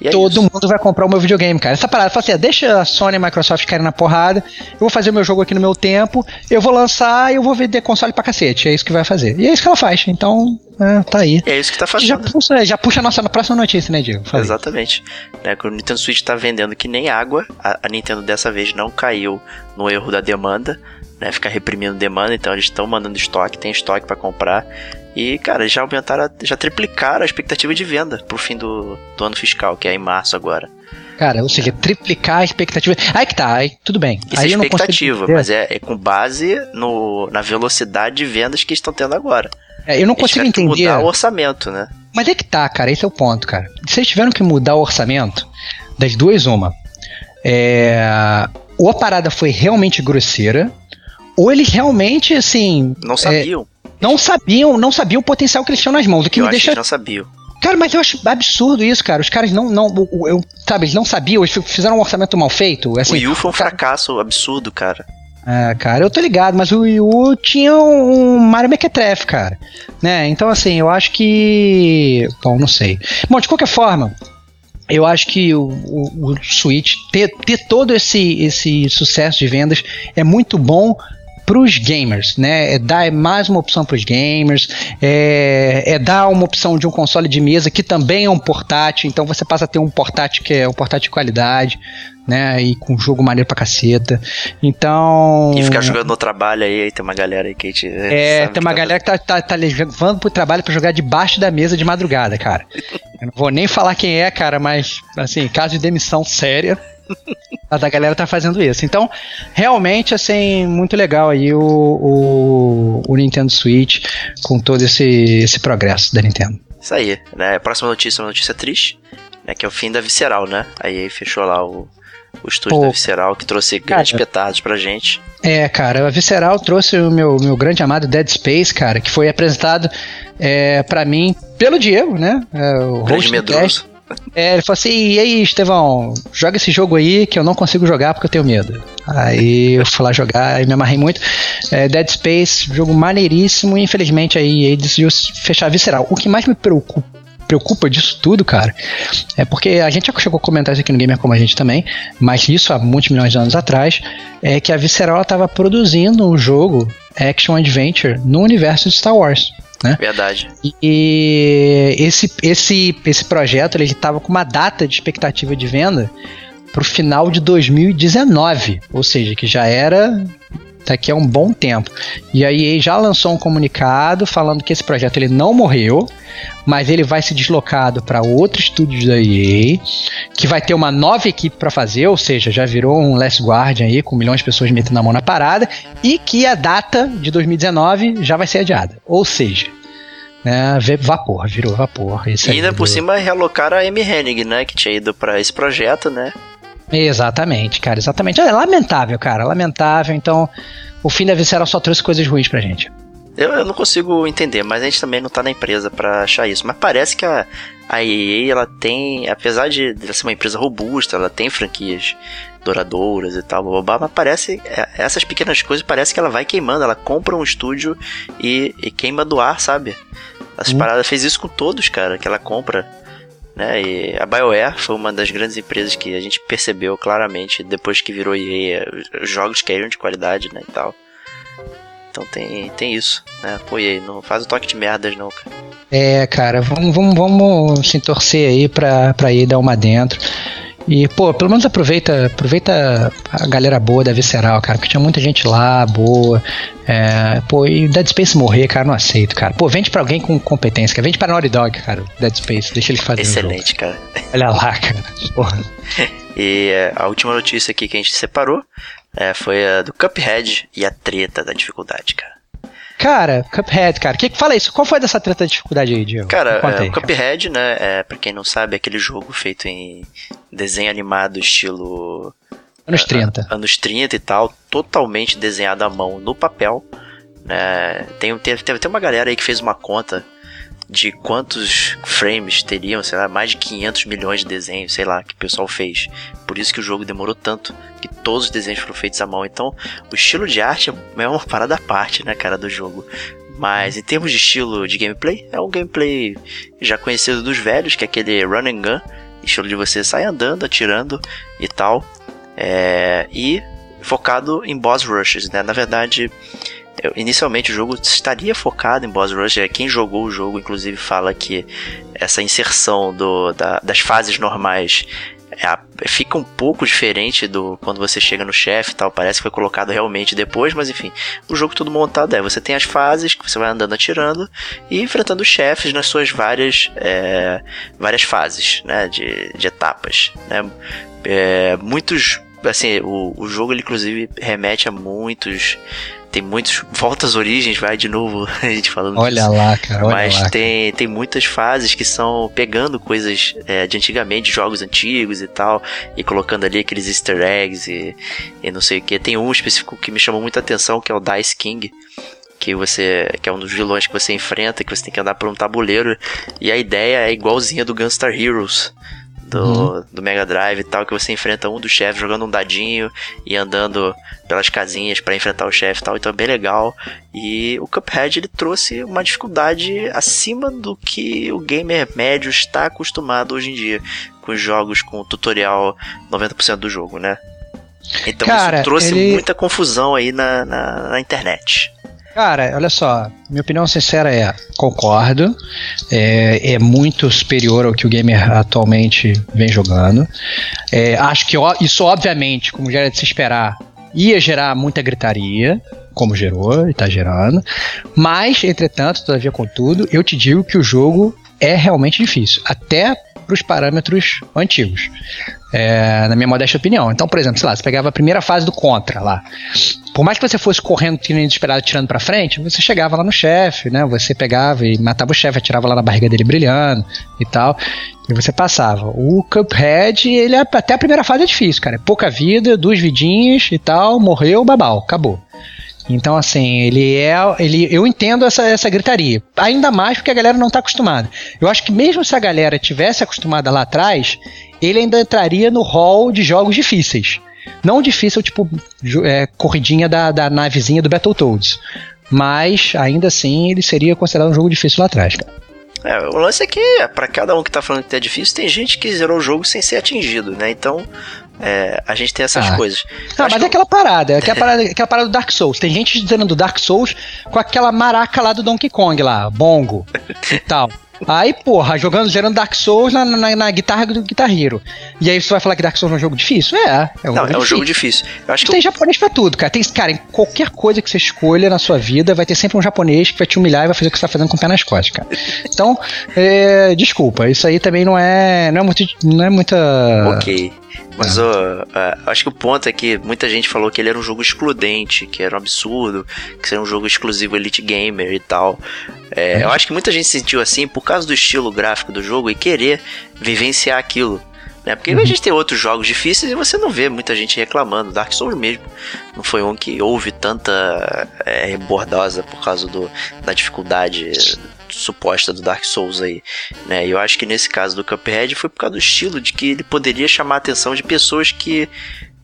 É todo mundo vai comprar o meu videogame, cara. Essa parada, fala assim, ah, deixa a Sony e a Microsoft caírem na porrada, eu vou fazer o meu jogo aqui no meu tempo, eu vou lançar e eu vou vender console pra cacete. É isso que vai fazer. E é isso que ela faz. Então, é, tá aí. É isso que tá fazendo. Já puxa, já puxa a nossa próxima notícia, né, Diego? Falei. Exatamente. Né, o Nintendo Switch tá vendendo que nem água, a, a Nintendo dessa vez não caiu no erro da demanda, né? Ficar reprimindo demanda, então eles estão mandando estoque, tem estoque para comprar. E, cara, já aumentaram, já triplicaram a expectativa de venda pro fim do, do ano fiscal, que é em março agora. Cara, ou seja, triplicar a expectativa. Aí que tá, aí tudo bem. Isso aí é expectativa, mas é, é, com base no, na velocidade de vendas que estão tendo agora. É, eu não consigo entender. mudar o orçamento, né? Mas é que tá, cara, esse é o ponto, cara. Se eles tiveram que mudar o orçamento, das duas, uma. É, ou a parada foi realmente grosseira, ou eles realmente, assim. Não sabiam. É, não sabiam, não sabiam o potencial que eles tinham nas mãos. O que eu me deixa. Que não sabiam. Cara, mas eu acho absurdo isso, cara. Os caras não, não, eu, sabe, eles não sabiam, eles fizeram um orçamento mal feito. Assim, o Wii U foi um fracasso absurdo, cara. É, cara, eu tô ligado, mas o Wii U tinha um Mario Mequetrefe, cara. Né? Então, assim, eu acho que. Bom, não sei. Bom, de qualquer forma, eu acho que o, o, o Switch ter, ter todo esse, esse sucesso de vendas é muito bom para os gamers, né? É dar mais uma opção para os gamers, é, é, dar uma opção de um console de mesa que também é um portátil, então você passa a ter um portátil que é um portátil de qualidade, né? E com jogo maneiro pra caceta. Então. E ficar jogando no trabalho aí, tem uma galera aí que te. É, tem uma que tá galera que tá, tá, tá levando pro trabalho para jogar debaixo da mesa de madrugada, cara. <laughs> Eu não vou nem falar quem é, cara, mas, assim, caso de demissão séria. A da galera tá fazendo isso. Então, realmente, assim, muito legal aí o, o, o, Nintendo Switch com todo esse, esse progresso da Nintendo. Isso aí, né? Próxima notícia, uma notícia triste, né? Que é o fim da Visceral, né? Aí fechou lá o, o estúdio Pô, da Visceral, que trouxe grandes cara, petardos pra gente. É, cara, a Visceral trouxe o meu, meu grande amado Dead Space, cara, que foi apresentado é, para mim pelo Diego, né? É, o grande medroso. É, ele falou assim: e aí, Estevão, joga esse jogo aí que eu não consigo jogar porque eu tenho medo. Aí eu fui lá jogar e me amarrei muito. É, Dead Space, jogo maneiríssimo, e infelizmente aí ele decidiu fechar visceral. O que mais me preocupa preocupa disso tudo, cara, é porque a gente já chegou a comentar isso aqui no Gamer como a gente também, mas isso há muitos milhões de anos atrás, é que a Visceral estava produzindo um jogo Action Adventure no universo de Star Wars né? Verdade. E esse, esse, esse projeto ele estava com uma data de expectativa de venda para o final de 2019, ou seja, que já era daqui a um bom tempo. E a EA já lançou um comunicado falando que esse projeto ele não morreu, mas ele vai ser deslocado para outro estúdio da EA, que vai ter uma nova equipe para fazer, ou seja, já virou um Last Guardian aí, com milhões de pessoas metendo a mão na parada, e que a data de 2019 já vai ser adiada. Ou seja, né, vapor, virou vapor. e ainda por cima realocaram a Amy Hennig, né, que tinha ido para esse projeto, né? Exatamente, cara, exatamente. É lamentável, cara, lamentável. Então, o fim da Visceral só trouxe coisas ruins pra gente. Eu, eu, não consigo entender, mas a gente também não tá na empresa para achar isso. Mas parece que a, a EA, ela tem, apesar de, de ser uma empresa robusta, ela tem franquias duradouras e tal, blá, mas parece, é, essas pequenas coisas parece que ela vai queimando, ela compra um estúdio e, e queima do ar, sabe? As hum. paradas fez isso com todos, cara, que ela compra. Né? E a BioWare foi uma das grandes empresas que a gente percebeu claramente depois que virou EA, os jogos caíram de qualidade, né, e tal. Então tem, tem isso, né? Pô, não faz o toque de merdas não. É, cara, vamos, vamos, vamos se torcer aí pra, pra ir dar uma dentro. E, pô, pelo menos aproveita, aproveita a galera boa da Visceral, cara, porque tinha muita gente lá, boa. É, pô, e Dead Space morrer, cara, não aceito, cara. Pô, vende pra alguém com competência, cara. Vende pra Naughty Dog, cara, Dead Space, deixa ele fazer Excelente, cara. Olha lá, cara. <laughs> Porra. e é, a última notícia aqui que a gente separou é, foi a do Cuphead e a treta da dificuldade, cara. Cara, Cuphead, cara, que que fala isso? Qual foi dessa treta de dificuldade aí, Diego? Cara, é, aí, Cuphead, né, é, pra quem não sabe, é aquele jogo feito em desenho animado estilo... Anos 30. Uh, anos 30 e tal, totalmente desenhado à mão no papel. Né, tem, teve, teve até uma galera aí que fez uma conta de quantos frames teriam, sei lá, mais de 500 milhões de desenhos, sei lá, que o pessoal fez. Por isso que o jogo demorou tanto, que todos os desenhos foram feitos à mão. Então, o estilo de arte é uma parada à parte, né, cara, do jogo. Mas em termos de estilo de gameplay, é um gameplay já conhecido dos velhos, que é aquele run and gun, estilo de você sair andando, atirando e tal. É, e focado em boss rushes, né? Na verdade, inicialmente o jogo estaria focado em boss rush. É, quem jogou o jogo, inclusive, fala que essa inserção do, da, das fases normais é, fica um pouco diferente do quando você chega no chefe e tal. Parece que foi colocado realmente depois, mas enfim, o jogo todo montado é: você tem as fases que você vai andando atirando e enfrentando chefes nas suas várias, é, várias fases né, de, de etapas. Né? É, muitos assim, o, o jogo ele inclusive remete a muitos tem muitos voltas às origens, vai de novo <laughs> a gente falando Olha disso. lá, cara, olha Mas lá, tem, tem muitas fases que são pegando coisas é, de antigamente, jogos antigos e tal, e colocando ali aqueles easter eggs e, e não sei o que. Tem um específico que me chamou muita atenção, que é o Dice King, que você que é um dos vilões que você enfrenta, que você tem que andar por um tabuleiro, e a ideia é igualzinha do Gunstar Heroes do, uhum. do Mega Drive e tal, que você enfrenta um dos chefes jogando um dadinho e andando pelas casinhas para enfrentar o chefe e tal, então é bem legal. E o Cuphead ele trouxe uma dificuldade acima do que o gamer médio está acostumado hoje em dia, com jogos com tutorial 90% do jogo, né? Então Cara, isso trouxe ele... muita confusão aí na, na, na internet. Cara, olha só, minha opinião sincera é, concordo, é, é muito superior ao que o gamer atualmente vem jogando. É, acho que isso, obviamente, como já era de se esperar, ia gerar muita gritaria, como gerou e está gerando. Mas, entretanto, todavia, contudo, eu te digo que o jogo é realmente difícil. Até para os parâmetros antigos, é, na minha modesta opinião. Então, por exemplo, sei lá, você pegava a primeira fase do Contra lá. Por mais que você fosse correndo, desesperado, tirando para frente, você chegava lá no chefe, né? Você pegava e matava o chefe, atirava lá na barriga dele brilhando e tal. E você passava. O Cuphead, ele é, até a primeira fase é difícil, cara. É pouca vida, duas vidinhas e tal, morreu, babau, acabou. Então, assim, ele é. Ele, eu entendo essa, essa gritaria. Ainda mais porque a galera não está acostumada. Eu acho que mesmo se a galera tivesse acostumada lá atrás, ele ainda entraria no hall de jogos difíceis. Não difícil, tipo, é, corridinha da, da navezinha do Battletoads. Mas, ainda assim, ele seria considerado um jogo difícil lá atrás, cara. É, o lance é que, para cada um que tá falando que é difícil, tem gente que zerou o jogo sem ser atingido, né? Então, é, a gente tem essas ah. coisas. Não, mas é aquela parada, é aquela parada, aquela parada do Dark Souls. Tem gente dizendo do Dark Souls com aquela maraca lá do Donkey Kong lá, bongo e tal. Aí, porra, jogando, gerando Dark Souls na, na, na, guitarra do Guitar Hero. E aí você vai falar que Dark Souls é um jogo difícil? É, é um, Não, jogo, é um difícil. jogo difícil. Eu acho que tem eu... japonês pra tudo, cara. Tem, cara, em qualquer coisa que você escolha na sua vida, vai ter sempre um japonês que vai te humilhar e vai fazer o que você tá fazendo com o pé nas costas, cara. Então, é, desculpa, isso aí também não é, não é muito, não é muita... Ok. Mas uh, uh, acho que o ponto é que muita gente falou que ele era um jogo excludente, que era um absurdo, que seria um jogo exclusivo Elite Gamer e tal. É, eu acho que muita gente se sentiu assim por causa do estilo gráfico do jogo e querer vivenciar aquilo. Né? Porque uhum. a gente tem outros jogos difíceis e você não vê muita gente reclamando. Dark Souls mesmo não foi um que houve tanta é, rebordosa por causa do, da dificuldade suposta do Dark Souls aí, né? E eu acho que nesse caso do Cuphead foi por causa do estilo de que ele poderia chamar a atenção de pessoas que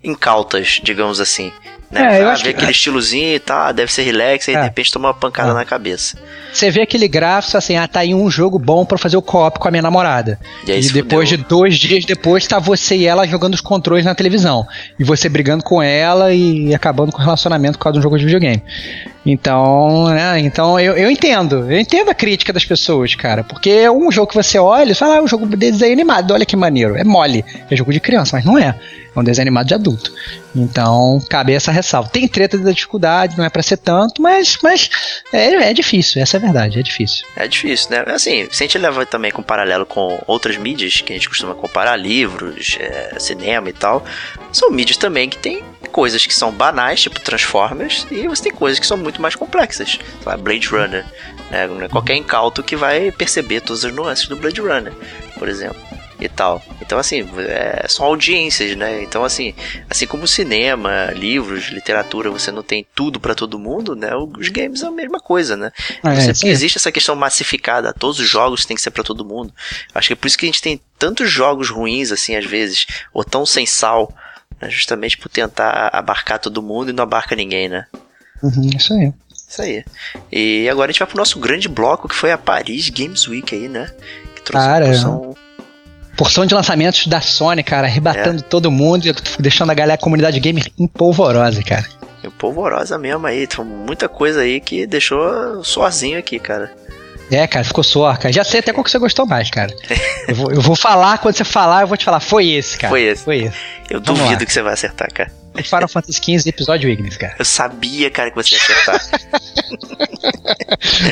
incautas, digamos assim, né? É, ah, ver que... aquele estilozinho e tá, deve ser relax, aí é. de repente toma uma pancada é. na cabeça. Você vê aquele gráfico assim, ah, tá aí um jogo bom para fazer o co-op com a minha namorada. E, e depois fudeu. de dois dias depois, tá você e ela jogando os controles na televisão. E você brigando com ela e acabando com o relacionamento por causa de um jogo de videogame. Então, né, então eu, eu entendo, eu entendo a crítica das pessoas, cara, porque é um jogo que você olha e fala, ah, é um jogo de desenho animado, olha que maneiro, é mole, é jogo de criança, mas não é. É um desenho animado de adulto. Então, cabe essa ressalva. Tem treta da dificuldade, não é para ser tanto, mas, mas é, é difícil, essa é a verdade, é difícil. É difícil, né? Assim, se a gente leva também com paralelo com outras mídias, que a gente costuma comparar, livros, é, cinema e tal, são mídias também que tem coisas que são banais, tipo Transformers, e você tem coisas que são muito mais complexas. Blade Runner. Né? Qualquer incauto que vai perceber todas as nuances do Blade Runner, por exemplo e tal. Então, assim, é, são audiências, né? Então, assim, assim como cinema, livros, literatura, você não tem tudo para todo mundo, né? Os games é a mesma coisa, né? É, você, existe essa questão massificada, todos os jogos têm que ser para todo mundo. Acho que é por isso que a gente tem tantos jogos ruins, assim, às vezes, ou tão sem sal, né? Justamente por tentar abarcar todo mundo e não abarca ninguém, né? Uhum, isso aí. Isso aí. E agora a gente vai pro nosso grande bloco, que foi a Paris Games Week aí, né? Que trouxe Cara, uma porção porção de lançamentos da Sony, cara, arrebatando é. todo mundo e deixando a galera, a comunidade gamer empolvorosa, cara. Empolvorosa mesmo aí, tem muita coisa aí que deixou sozinho aqui, cara. É, cara, ficou só, cara. Já sei até qual que você gostou mais, cara. <laughs> eu, vou, eu vou falar, quando você falar, eu vou te falar, foi esse, cara. Foi esse. Foi esse. Eu Vamos duvido lá. que você vai acertar, cara. Final Fantasy XV episódio Ignis, cara. Eu sabia, cara, que você ia acertar. <laughs>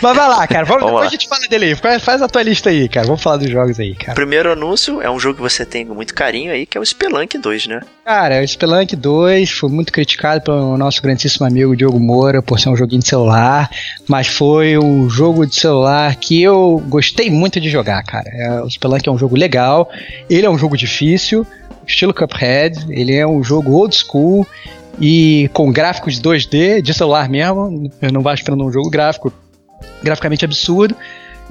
Mas vai lá, cara. Vamos, Vamos depois lá. a gente fala dele aí. Faz a tua lista aí, cara. Vamos falar dos jogos aí, cara. Primeiro anúncio é um jogo que você tem muito carinho aí, que é o Spelunk 2, né? Cara, o Spelunk 2 foi muito criticado pelo nosso grandíssimo amigo Diogo Moura por ser um joguinho de celular, mas foi um jogo de celular que eu gostei muito de jogar, cara. É, o Spelunk é um jogo legal, ele é um jogo difícil, estilo Cuphead. Ele é um jogo old school e com gráficos 2D, de celular mesmo. Eu não vou esperando um jogo gráfico graficamente absurdo.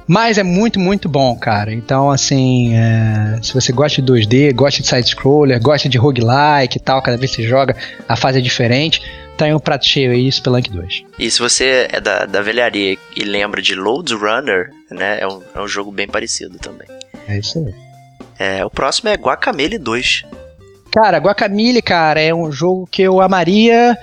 Mas é muito, muito bom, cara. Então, assim, é, se você gosta de 2D, gosta de side-scroller, gosta de roguelike e tal, cada vez que você joga, a fase é diferente, tá aí um prato cheio aí, Spelunk 2. E se você é da, da velharia e lembra de Load Runner, né, é um, é um jogo bem parecido também. É isso aí. É, o próximo é Guacamele 2. Cara, Guacamole, cara, é um jogo que eu amaria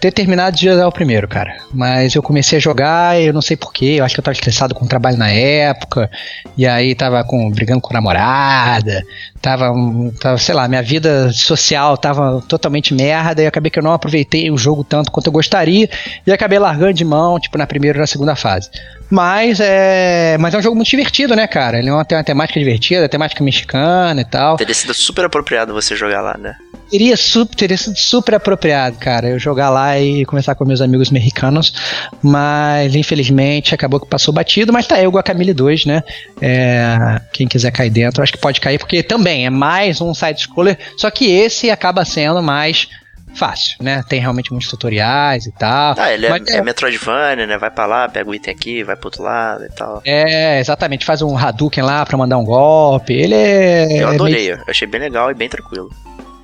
ter terminado de jogar o primeiro, cara. Mas eu comecei a jogar, eu não sei porquê, eu acho que eu tava estressado com o trabalho na época, e aí tava com, brigando com a namorada, tava, tava, sei lá, minha vida social tava totalmente merda, e acabei que eu não aproveitei o jogo tanto quanto eu gostaria, e acabei largando de mão, tipo, na primeira ou na segunda fase. Mas é, mas é um jogo muito divertido, né, cara? Ele é uma, tem uma temática divertida, temática mexicana e tal. Teria sido super apropriado você jogar lá, né? Teria, super, teria sido super apropriado, cara, eu jogar lá e começar com meus amigos mexicanos, mas infelizmente acabou que passou batido, mas tá aí o Guacamole 2, né? É, quem quiser cair dentro, acho que pode cair, porque também é mais um side-scroller, só que esse acaba sendo mais fácil, né? Tem realmente muitos tutoriais e tal. Ah, ele é, mas é Metroidvania, né? Vai pra lá, pega o item aqui, vai pro outro lado e tal. É, exatamente, faz um Hadouken lá pra mandar um golpe. Ele é. Eu é adorei, meio- eu achei bem legal e bem tranquilo.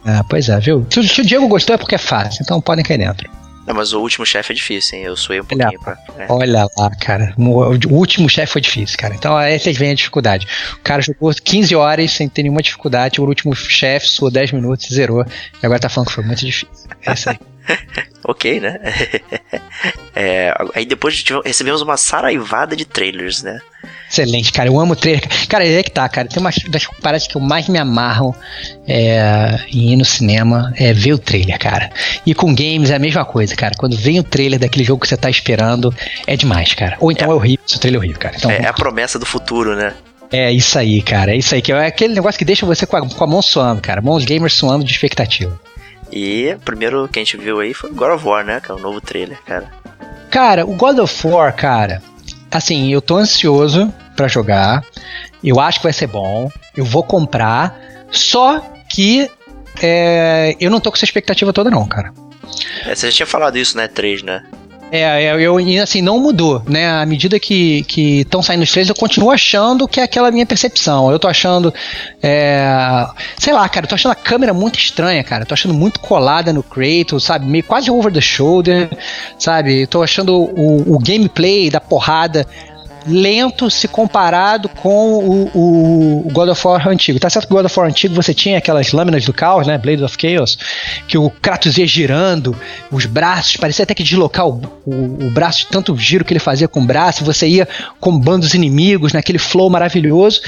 Ah, pois é, viu? Se, o- se o Diego gostou é porque é fácil, então podem cair dentro. Não, mas o último chefe é difícil, hein? Eu suei um Olha, pouquinho pra. é. Olha lá, cara. O último chefe foi difícil, cara. Então aí vocês veem a dificuldade. O cara jogou 15 horas sem ter nenhuma dificuldade. O último chefe suou 10 minutos e zerou. E agora tá falando que foi muito difícil. É isso aí. <laughs> Ok, né? <laughs> É, aí depois tive- recebemos uma saraivada de trailers, né? Excelente, cara. Eu amo o trailer. Cara, é que tá, cara. Tem uma das paradas que eu mais me amarro é, em ir no cinema é ver o trailer, cara. E com games é a mesma coisa, cara. Quando vem o trailer daquele jogo que você tá esperando, é demais, cara. Ou então é, horrível, se o trailer é horrível, cara. Então, É, é a promessa do futuro, né? É isso aí, cara. É isso aí. Que é aquele negócio que deixa você com a, com a mão suando, cara. Mãos gamers suando de expectativa. E o primeiro que a gente viu aí foi God of War, né? Que é o novo trailer, cara. Cara, o God of War, cara. Assim, eu tô ansioso pra jogar. Eu acho que vai ser bom. Eu vou comprar. Só que é, eu não tô com essa expectativa toda, não, cara. É, você já tinha falado isso, né? 3, né? É, eu, eu- e assim, não mudou, né? À medida que estão saindo os trailers, eu continuo achando que é aquela minha percepção. Eu tô achando. é, sei lá, cara, eu tô achando a câmera muito estranha, cara. Eu tô achando muito colada no Kratos, sabe? Meio quase over the shoulder, sabe? Eu tô achando o, o gameplay da porrada lento se comparado com o, o- God of War antigo. Tá certo que o God of War antigo você tinha aquelas lâminas do caos, né? Blades of Chaos, que o Kratos ia girando, os braços, parecia até que deslocar o, o, o braço tanto giro que ele fazia com o braço, você ia combando os inimigos naquele flow maravilhoso.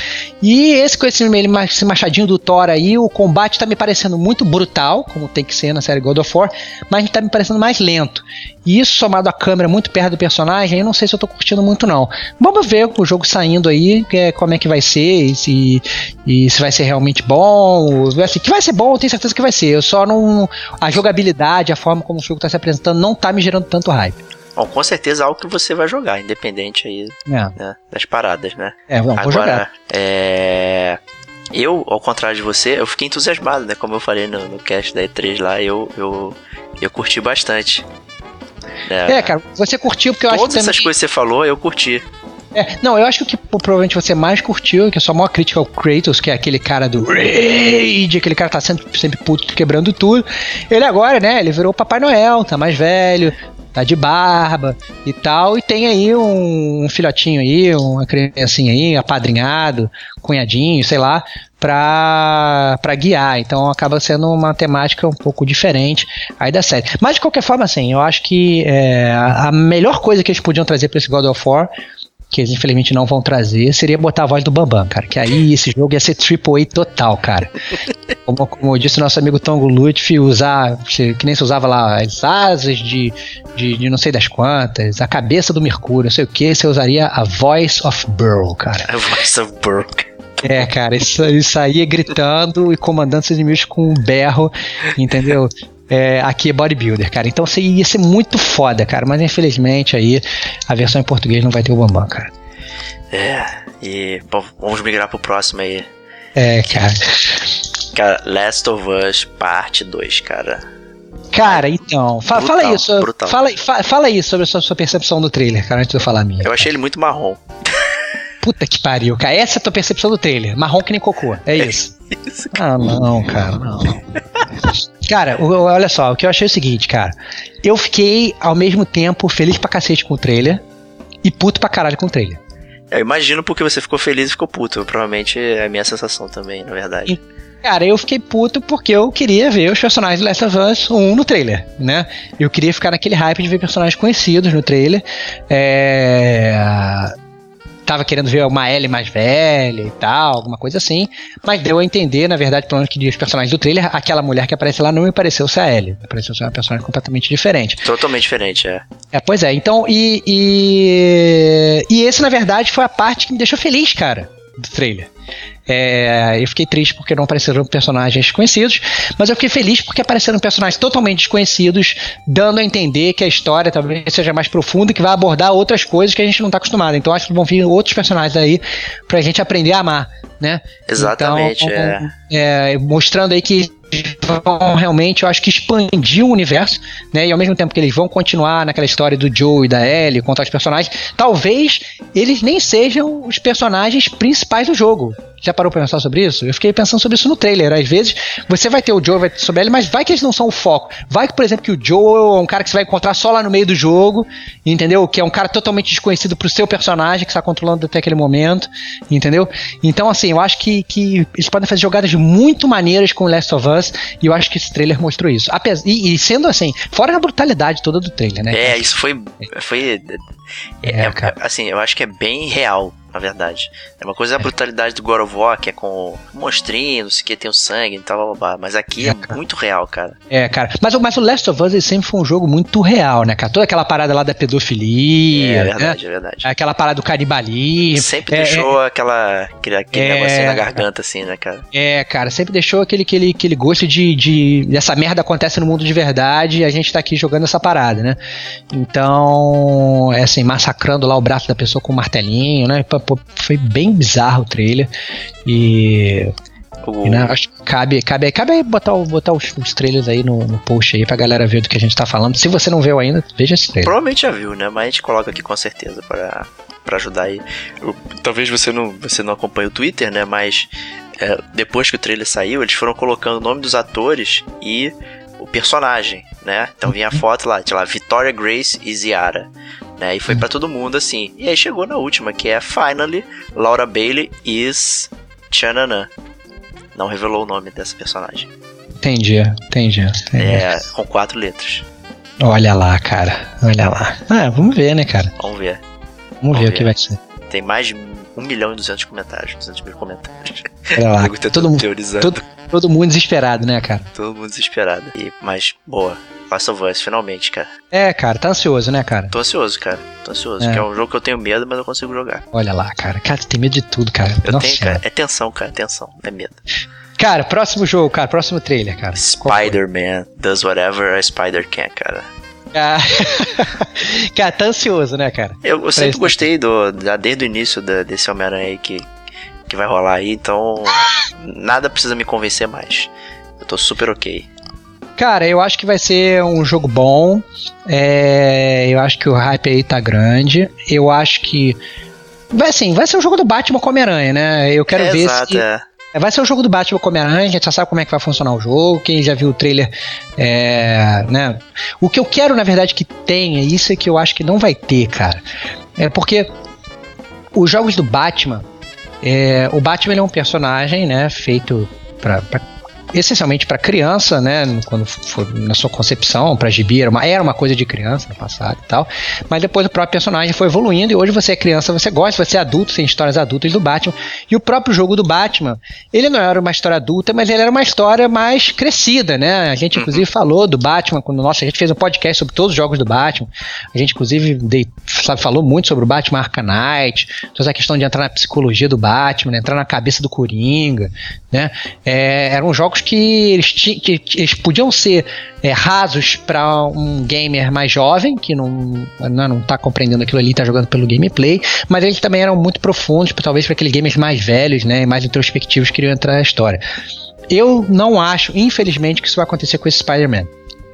E esse com esse, esse machadinho do Thor aí, o combate tá me parecendo muito brutal, como tem que ser na série God of War, mas tá me parecendo mais lento. E isso somado à câmera muito perto do personagem, eu não sei se eu tô curtindo muito não. Vamos ver o jogo saindo aí, é- como é que vai ser, e se, e se vai ser realmente bom. Assim, que vai ser bom, eu tenho certeza que vai ser. Eu só não. A jogabilidade, a forma como o jogo tá se apresentando, não tá me gerando tanto hype. Bom, com certeza é algo que você vai jogar, independente aí É, né, das paradas, né? é vamos, vou jogar. Agora, é. Eu, ao contrário de você, eu fiquei entusiasmado, né? Como eu falei no, no cast da E3 lá, eu, eu, eu curti bastante. É, cara, você curtiu porque eu acho Todas que essas também- coisas que você falou, eu curti. É, não, eu acho que o que provavelmente você mais curtiu, que a sua maior crítica ao Kratos, que é aquele cara do Rage, aquele cara tá sempre, sempre puto, quebrando tudo. Ele agora, né, ele virou Papai Noel, tá mais velho, tá de barba e tal, e tem aí um, um filhotinho aí, uma criancinha aí, apadrinhado, cunhadinho, sei lá, pra, pra guiar. Então acaba sendo uma temática um pouco diferente aí da série. Mas de qualquer forma, assim, eu acho que é, a melhor coisa que eles podiam trazer pra esse God of War que eles infelizmente não vão trazer, seria botar a voz do Bambam, cara. Que aí esse jogo ia ser AAA total, cara. Como, como disse nosso amigo Tongo Lutfi, usar, que nem se usava lá, as asas de, de, de não sei das quantas, a cabeça do Mercúrio, não sei o que, você usaria a Voice of Burl, cara. A Voice of Burke. É, cara, isso, isso aí é gritando e comandando seus inimigos com um berro, entendeu? É, aqui é bodybuilder, cara. Então assim, ia ser muito foda, cara. Mas infelizmente aí a versão em português não vai ter o Bambam, cara. É, e bom, vamos migrar pro próximo aí. É, cara. Cara, Last of Us Parte 2, cara. Cara, então, fa- Brutal, fala isso. brutal. Fala, fa- fala aí sobre a sua, sua percepção do trailer, cara, antes de eu falar a minha. Eu achei ele muito marrom. Puta que pariu, cara. Essa é a tua percepção do trailer. Marrom que nem cocô. É isso. É isso ah, não, cara, não. <laughs> Cara, olha só, o que eu achei é o seguinte, cara. Eu fiquei, ao mesmo tempo, feliz pra cacete com o trailer e puto pra caralho com o trailer. Eu imagino porque você ficou feliz e ficou puto. Provavelmente é a minha sensação também, na verdade. E, Cara, eu fiquei puto porque eu queria ver os personagens do Last of Us 1 no trailer, né? Eu queria ficar naquele hype de ver personagens conhecidos no trailer. É tava querendo ver uma Ellie mais velha e tal, alguma coisa assim. Mas deu a entender, na verdade, pelo menos que os personagens do trailer, aquela mulher que aparece lá não me pareceu ser a Ellie. Pareceu ser uma personagem completamente diferente. Totalmente diferente, é. É, pois é. Então, e, e, e esse, na verdade, foi a parte que me deixou feliz, cara, do trailer. É, eu fiquei triste porque não apareceram personagens conhecidos, mas eu fiquei feliz porque apareceram personagens totalmente desconhecidos, dando a entender que a história talvez seja mais profunda e que vai abordar outras coisas que a gente não está acostumado. Então acho que vão vir outros personagens aí pra gente aprender a amar, né? Exatamente, então, é. é. Mostrando aí que vão realmente, eu acho que expandir o universo, né? E ao mesmo tempo que eles vão continuar naquela história do Joe e da Ellie, contar os personagens, talvez eles nem sejam os personagens principais do jogo. Já parou pra pensar sobre isso? Eu fiquei pensando sobre isso no trailer. Às vezes você vai ter o Joe, vai ter sobre ele, mas vai que eles não são o foco. Vai que, por exemplo, que o Joe é um cara que você vai encontrar só lá no meio do jogo, entendeu? Que é um cara totalmente desconhecido pro seu personagem que está controlando até aquele momento, entendeu? Então, assim, eu acho que, que eles podem fazer jogadas muito maneiras com Last of Us e eu acho que esse trailer mostrou isso. E, e sendo assim, fora a brutalidade toda do trailer, né? É, isso foi. foi é, é, assim, eu acho que é bem real na verdade. É uma coisa é a brutalidade do God of War, que é com monstrinhos, que tem o sangue e tal, blá, blá, blá. mas aqui é, é <laughs> muito real, cara. É, cara. Mas, mas o Last of Us sempre foi um jogo muito real, né, cara? Toda aquela parada lá da pedofilia. É, é verdade, né? é verdade. Aquela parada do canibalismo. Sempre é, deixou é. aquela, aquele, aquele é, negocinho na garganta, assim, né, cara? É, cara, sempre deixou aquele, aquele, aquele gosto de, de. Essa merda acontece no mundo de verdade e a gente tá aqui jogando essa parada, né? Então, é assim, massacrando lá o braço da pessoa com um martelinho, né? Pô, foi bem bizarro o trailer. E. E, né, acho que cabe, cabe, cabe aí botar, botar os, os trailers aí no, no, post aí pra galera ver do que a gente tá falando. Se você não viu ainda, veja esse trailer. Provavelmente já viu, né? Mas a gente coloca aqui com certeza para para ajudar aí. Eu, talvez você não, você não acompanhe o Twitter, né? Mas é, depois que o trailer saiu, eles foram colocando o nome dos atores e o personagem, né? Então vinha a uhum. foto lá, tinha lá Victoria Grace e Ziara né? E foi para todo mundo assim. E aí chegou na última, que é Finally, Laura Bailey is Chanana. Não revelou o nome dessa personagem. Entendi, entendi. entendi. É, com quatro letras. Olha lá, cara. Olha lá. Ah, vamos ver, né, cara? Vamos ver. Vamos, vamos ver, ver, o que vai ser. Tem mais de 1 milhão e 200 comentários, 200 mil comentários. Olha lá. <laughs> todo, mundo, todo, todo mundo desesperado, né, cara? Todo mundo desesperado. E, mas, boa. Last of Us, finalmente, cara. É, cara, tá ansioso, né, cara? Tô ansioso, cara. Tô ansioso. É. Que é um jogo que eu tenho medo, mas eu consigo jogar. Olha lá, cara. Cara, tu tem medo de tudo, cara. Eu Nossa, tenho, cara. É tensão, cara. É tensão. É medo. Cara, próximo jogo, cara. Próximo trailer, cara. Spider-Man does whatever a spider can, cara. Ah, <laughs> cara, tá ansioso, né, cara? Eu, eu sempre gostei do, desde o início da, desse Homem-Aranha aí que, que vai rolar aí, então nada precisa me convencer mais. Eu tô super ok. Cara, eu acho que vai ser um jogo bom. É, eu acho que o hype aí tá grande. Eu acho que. Vai assim, vai ser um jogo do Batman com Homem-Aranha, né? Eu quero é ver exato, se. É. é. Vai ser um jogo do Batman com Homem-Aranha, a gente já sabe como é que vai funcionar o jogo. Quem já viu o trailer, é, né? O que eu quero, na verdade, que tenha, isso é que eu acho que não vai ter, cara. É porque os jogos do Batman, é, o Batman é um personagem, né, feito para essencialmente para criança, né? Quando foi na sua concepção, para gibi era uma, era uma coisa de criança no passado e tal. Mas depois o próprio personagem foi evoluindo e hoje você é criança, você gosta, você é adulto, tem histórias adultas do Batman. E o próprio jogo do Batman, ele não era uma história adulta, mas ele era uma história mais crescida, né? A gente uhum. inclusive falou do Batman quando nossa, a gente fez um podcast sobre todos os jogos do Batman. A gente inclusive dei, sabe, falou muito sobre o Batman Knight, toda essa questão de entrar na psicologia do Batman, né? entrar na cabeça do Coringa, né? É, eram jogos jogos que eles, que eles podiam ser é, rasos para um gamer mais jovem, que não, não, não tá compreendendo aquilo ali, tá jogando pelo gameplay, mas eles também eram muito profundos, talvez para aqueles gamers mais velhos, né, mais introspectivos que queriam entrar na história. Eu não acho, infelizmente, que isso vai acontecer com esse Spider-Man.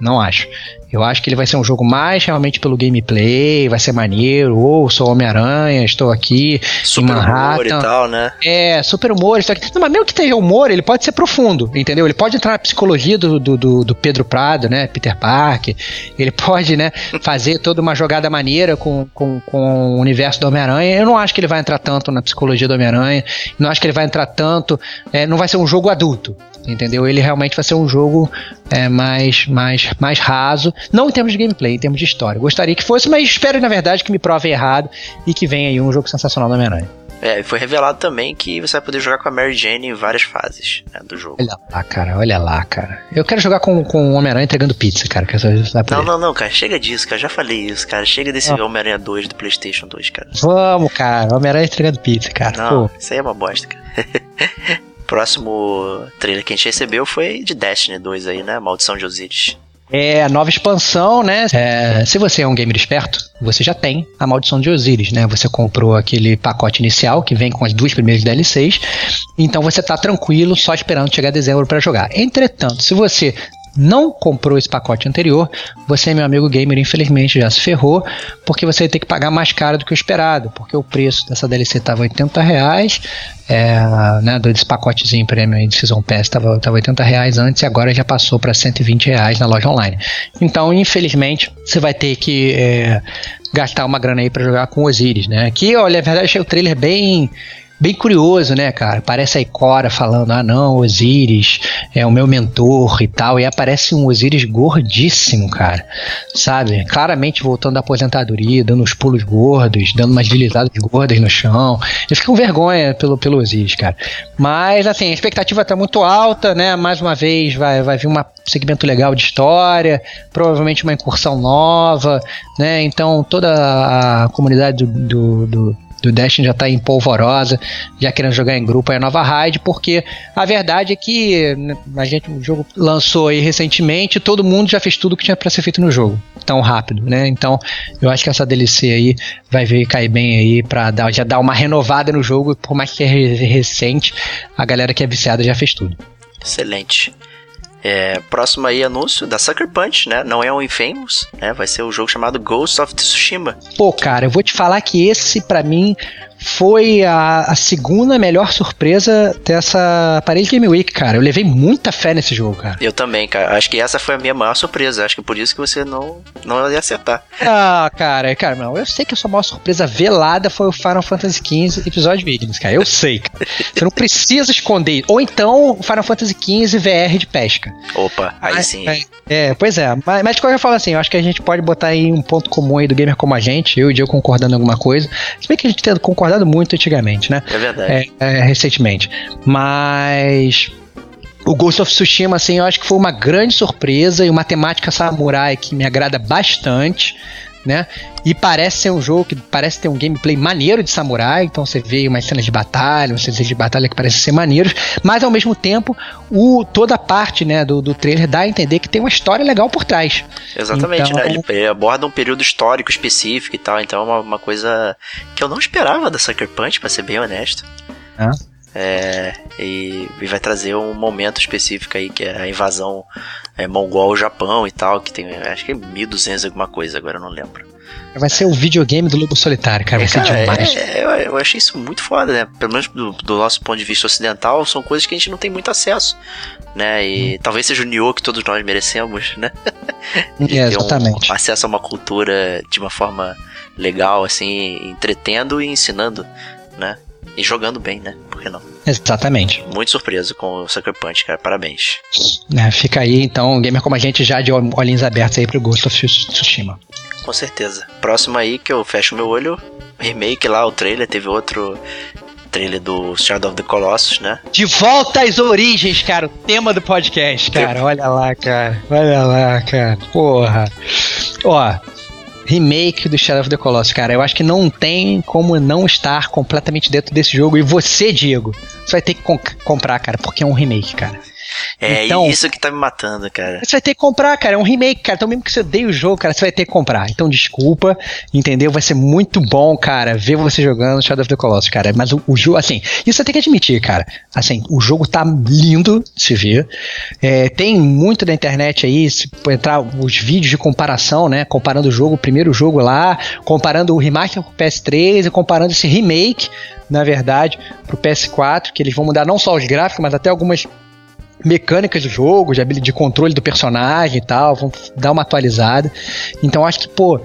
Não acho. Eu acho que ele vai ser um jogo mais realmente pelo gameplay, vai ser maneiro, ou sou Homem-Aranha, estou aqui super humor e tal, né? É, super humor, estou aqui. Não, mas mesmo que tenha humor, ele pode ser profundo, entendeu? Ele pode entrar na psicologia do, do, do, do Pedro Prado, né? Peter Parker. Ele pode, né, fazer toda uma jogada maneira com, com, com o universo do Homem-Aranha. Eu não acho que ele vai entrar tanto na psicologia do Homem-Aranha. Não acho que ele vai entrar tanto. É, não vai ser um jogo adulto entendeu? Ele realmente vai ser um jogo é, mais, mais, mais raso, não em termos de gameplay, em termos de história. Gostaria que fosse, mas espero na verdade que me prove errado e que venha aí um jogo sensacional do Homem-Aranha. É, foi revelado também que você vai poder jogar com a Mary Jane em várias fases né, do jogo. Olha lá, cara, olha lá, cara. Eu quero jogar com, com o Homem-Aranha entregando pizza, cara. Que não, não, não, cara, chega disso, cara. Já falei isso, cara. Chega desse ah. Homem-Aranha 2 do PlayStation 2, cara. Vamos, cara. Homem-Aranha entregando pizza, cara. Não, Pô. isso aí é uma bosta, cara. <laughs> próximo trailer que a gente recebeu foi de Destiny 2 aí, né? Maldição de Osiris. É a nova expansão, né? É, se você é um gamer esperto, você já tem a Maldição de Osiris, né? Você comprou aquele pacote inicial que vem com as duas primeiras DLCs, então você tá tranquilo, só esperando chegar dezembro para jogar. Entretanto, se você não comprou esse pacote anterior, você, meu amigo gamer, infelizmente já se ferrou, porque você vai ter que pagar mais caro do que o esperado, porque o preço dessa DLC estava 80 reais, é, né, desse pacotezinho premium de Season Pass estava 80 reais antes e agora já passou para 120 reais na loja online. Então, infelizmente, você vai ter que é, gastar uma grana aí para jogar com Osiris, né? Que, olha, a verdade, achei o trailer bem bem curioso, né, cara? Parece a Ikora falando: ah, não, Osiris é o meu mentor e tal. E aparece um Osiris gordíssimo, cara. Sabe? Claramente voltando da aposentadoria, dando uns pulos gordos, dando umas deslizadas gordas no chão. Eu fico com vergonha pelo, pelo Osiris, cara. Mas, assim, a expectativa tá muito alta, né? Mais uma vez vai, vai vir um segmento legal de história, provavelmente uma incursão nova, né? Então toda a comunidade do, do, do do Destiny já está em polvorosa, já querendo jogar em grupo aí a nova raid, porque a verdade é que né, a gente, o jogo lançou aí recentemente, todo mundo já fez tudo que tinha para ser feito no jogo, tão rápido, né? Então, eu acho que essa DLC aí vai ver cair bem aí para dar, já dar uma renovada no jogo, por mais que é recente, a galera que é viciada já fez tudo. Excelente. É, próximo aí anúncio da Sucker Punch, né? Não é o Infamous, né? Vai ser o um jogo chamado Ghost of Tsushima. Pô, cara, eu vou te falar que esse para mim foi a, a, segunda melhor surpresa dessa Paris Game Week, cara. Eu levei muita fé nesse jogo, cara. Eu também, cara. Acho que essa foi a minha maior surpresa. Acho que por isso que você não, não ia acertar. Ah, cara, cara, não. Eu sei que a sua maior surpresa velada foi o Final Fantasy XV episódio Vigilance, cara. Eu sei, cara. Você não precisa esconder. Ou então o Final Fantasy XV VR de pesca. Opa, aí mas, sim. É, é, pois é. Mas, mas de qualquer forma, assim, eu acho que a gente pode botar aí um ponto comum aí do gamer como a gente, eu e o Diego concordando em alguma coisa. Se bem que a gente tem concordado muito antigamente, né? É verdade. É, é, recentemente. Mas o Ghost of Tsushima, assim, eu acho que foi uma grande surpresa e uma temática samurai que me agrada bastante né? E parece ser um jogo que parece ter um gameplay maneiro de samurai, então você vê umas cenas de batalha, umas cenas de batalha que parecem ser maneiros, mas ao mesmo tempo, o, toda a parte né, do, do trailer dá a entender que tem uma história legal por trás. Exatamente, então, né? Ele aborda um período histórico específico e tal, então é uma, uma coisa que eu não esperava da Sucker Punch, pra ser bem honesto. Ah. É, e, e, vai trazer um momento específico aí, que é a invasão é, mongol ao Japão e tal, que tem, acho que é 1200 alguma coisa, agora eu não lembro. Vai ser o videogame do Lobo Solitário, cara. Vai ser cara, demais. É, eu, eu, achei isso muito foda, né? Pelo menos do, do, nosso ponto de vista ocidental, são coisas que a gente não tem muito acesso, né? E hum. talvez seja o Nioh que todos nós merecemos, né? <laughs> é, exatamente. Um acesso a uma cultura de uma forma legal, assim, entretendo e ensinando, né? E jogando bem, né? Por que não? Exatamente. Muito surpreso com o Sucker Punch, cara. Parabéns. É, fica aí, então, um gamer como a gente já de olhinhos abertos aí pro Ghost of Tsushima. Com certeza. Próximo aí que eu fecho meu olho, remake lá, o trailer, teve outro trailer do Shadow of the Colossus, né? De volta às origens, cara, o tema do podcast, cara. Olha lá, cara. Olha lá, cara. Porra. Ó, remake do Shadow of the Colossus, cara. Eu acho que não tem como não estar completamente dentro desse jogo. E você, Diego, você vai ter que comp comprar, cara, porque é um remake, cara. É então, isso que tá me matando, cara. Você vai ter que comprar, cara. É um remake, cara. Então, mesmo que você odeie o jogo, cara, você vai ter que comprar. Então, desculpa, entendeu? Vai ser muito bom, cara, ver você jogando Shadow of the Colossus, cara. Mas o, o jogo, assim, isso você tem que admitir, cara. Assim, o jogo tá lindo de se ver. É, tem muito da internet aí, se entrar os vídeos de comparação, né? Comparando o jogo, o primeiro jogo lá, comparando o remaster com o PS3 e comparando esse remake, na verdade, pro PS4, que eles vão mudar não só os gráficos, mas até algumas mecânicas do jogo, de, de controle do personagem e tal, vão dar uma atualizada. Então acho que, pô,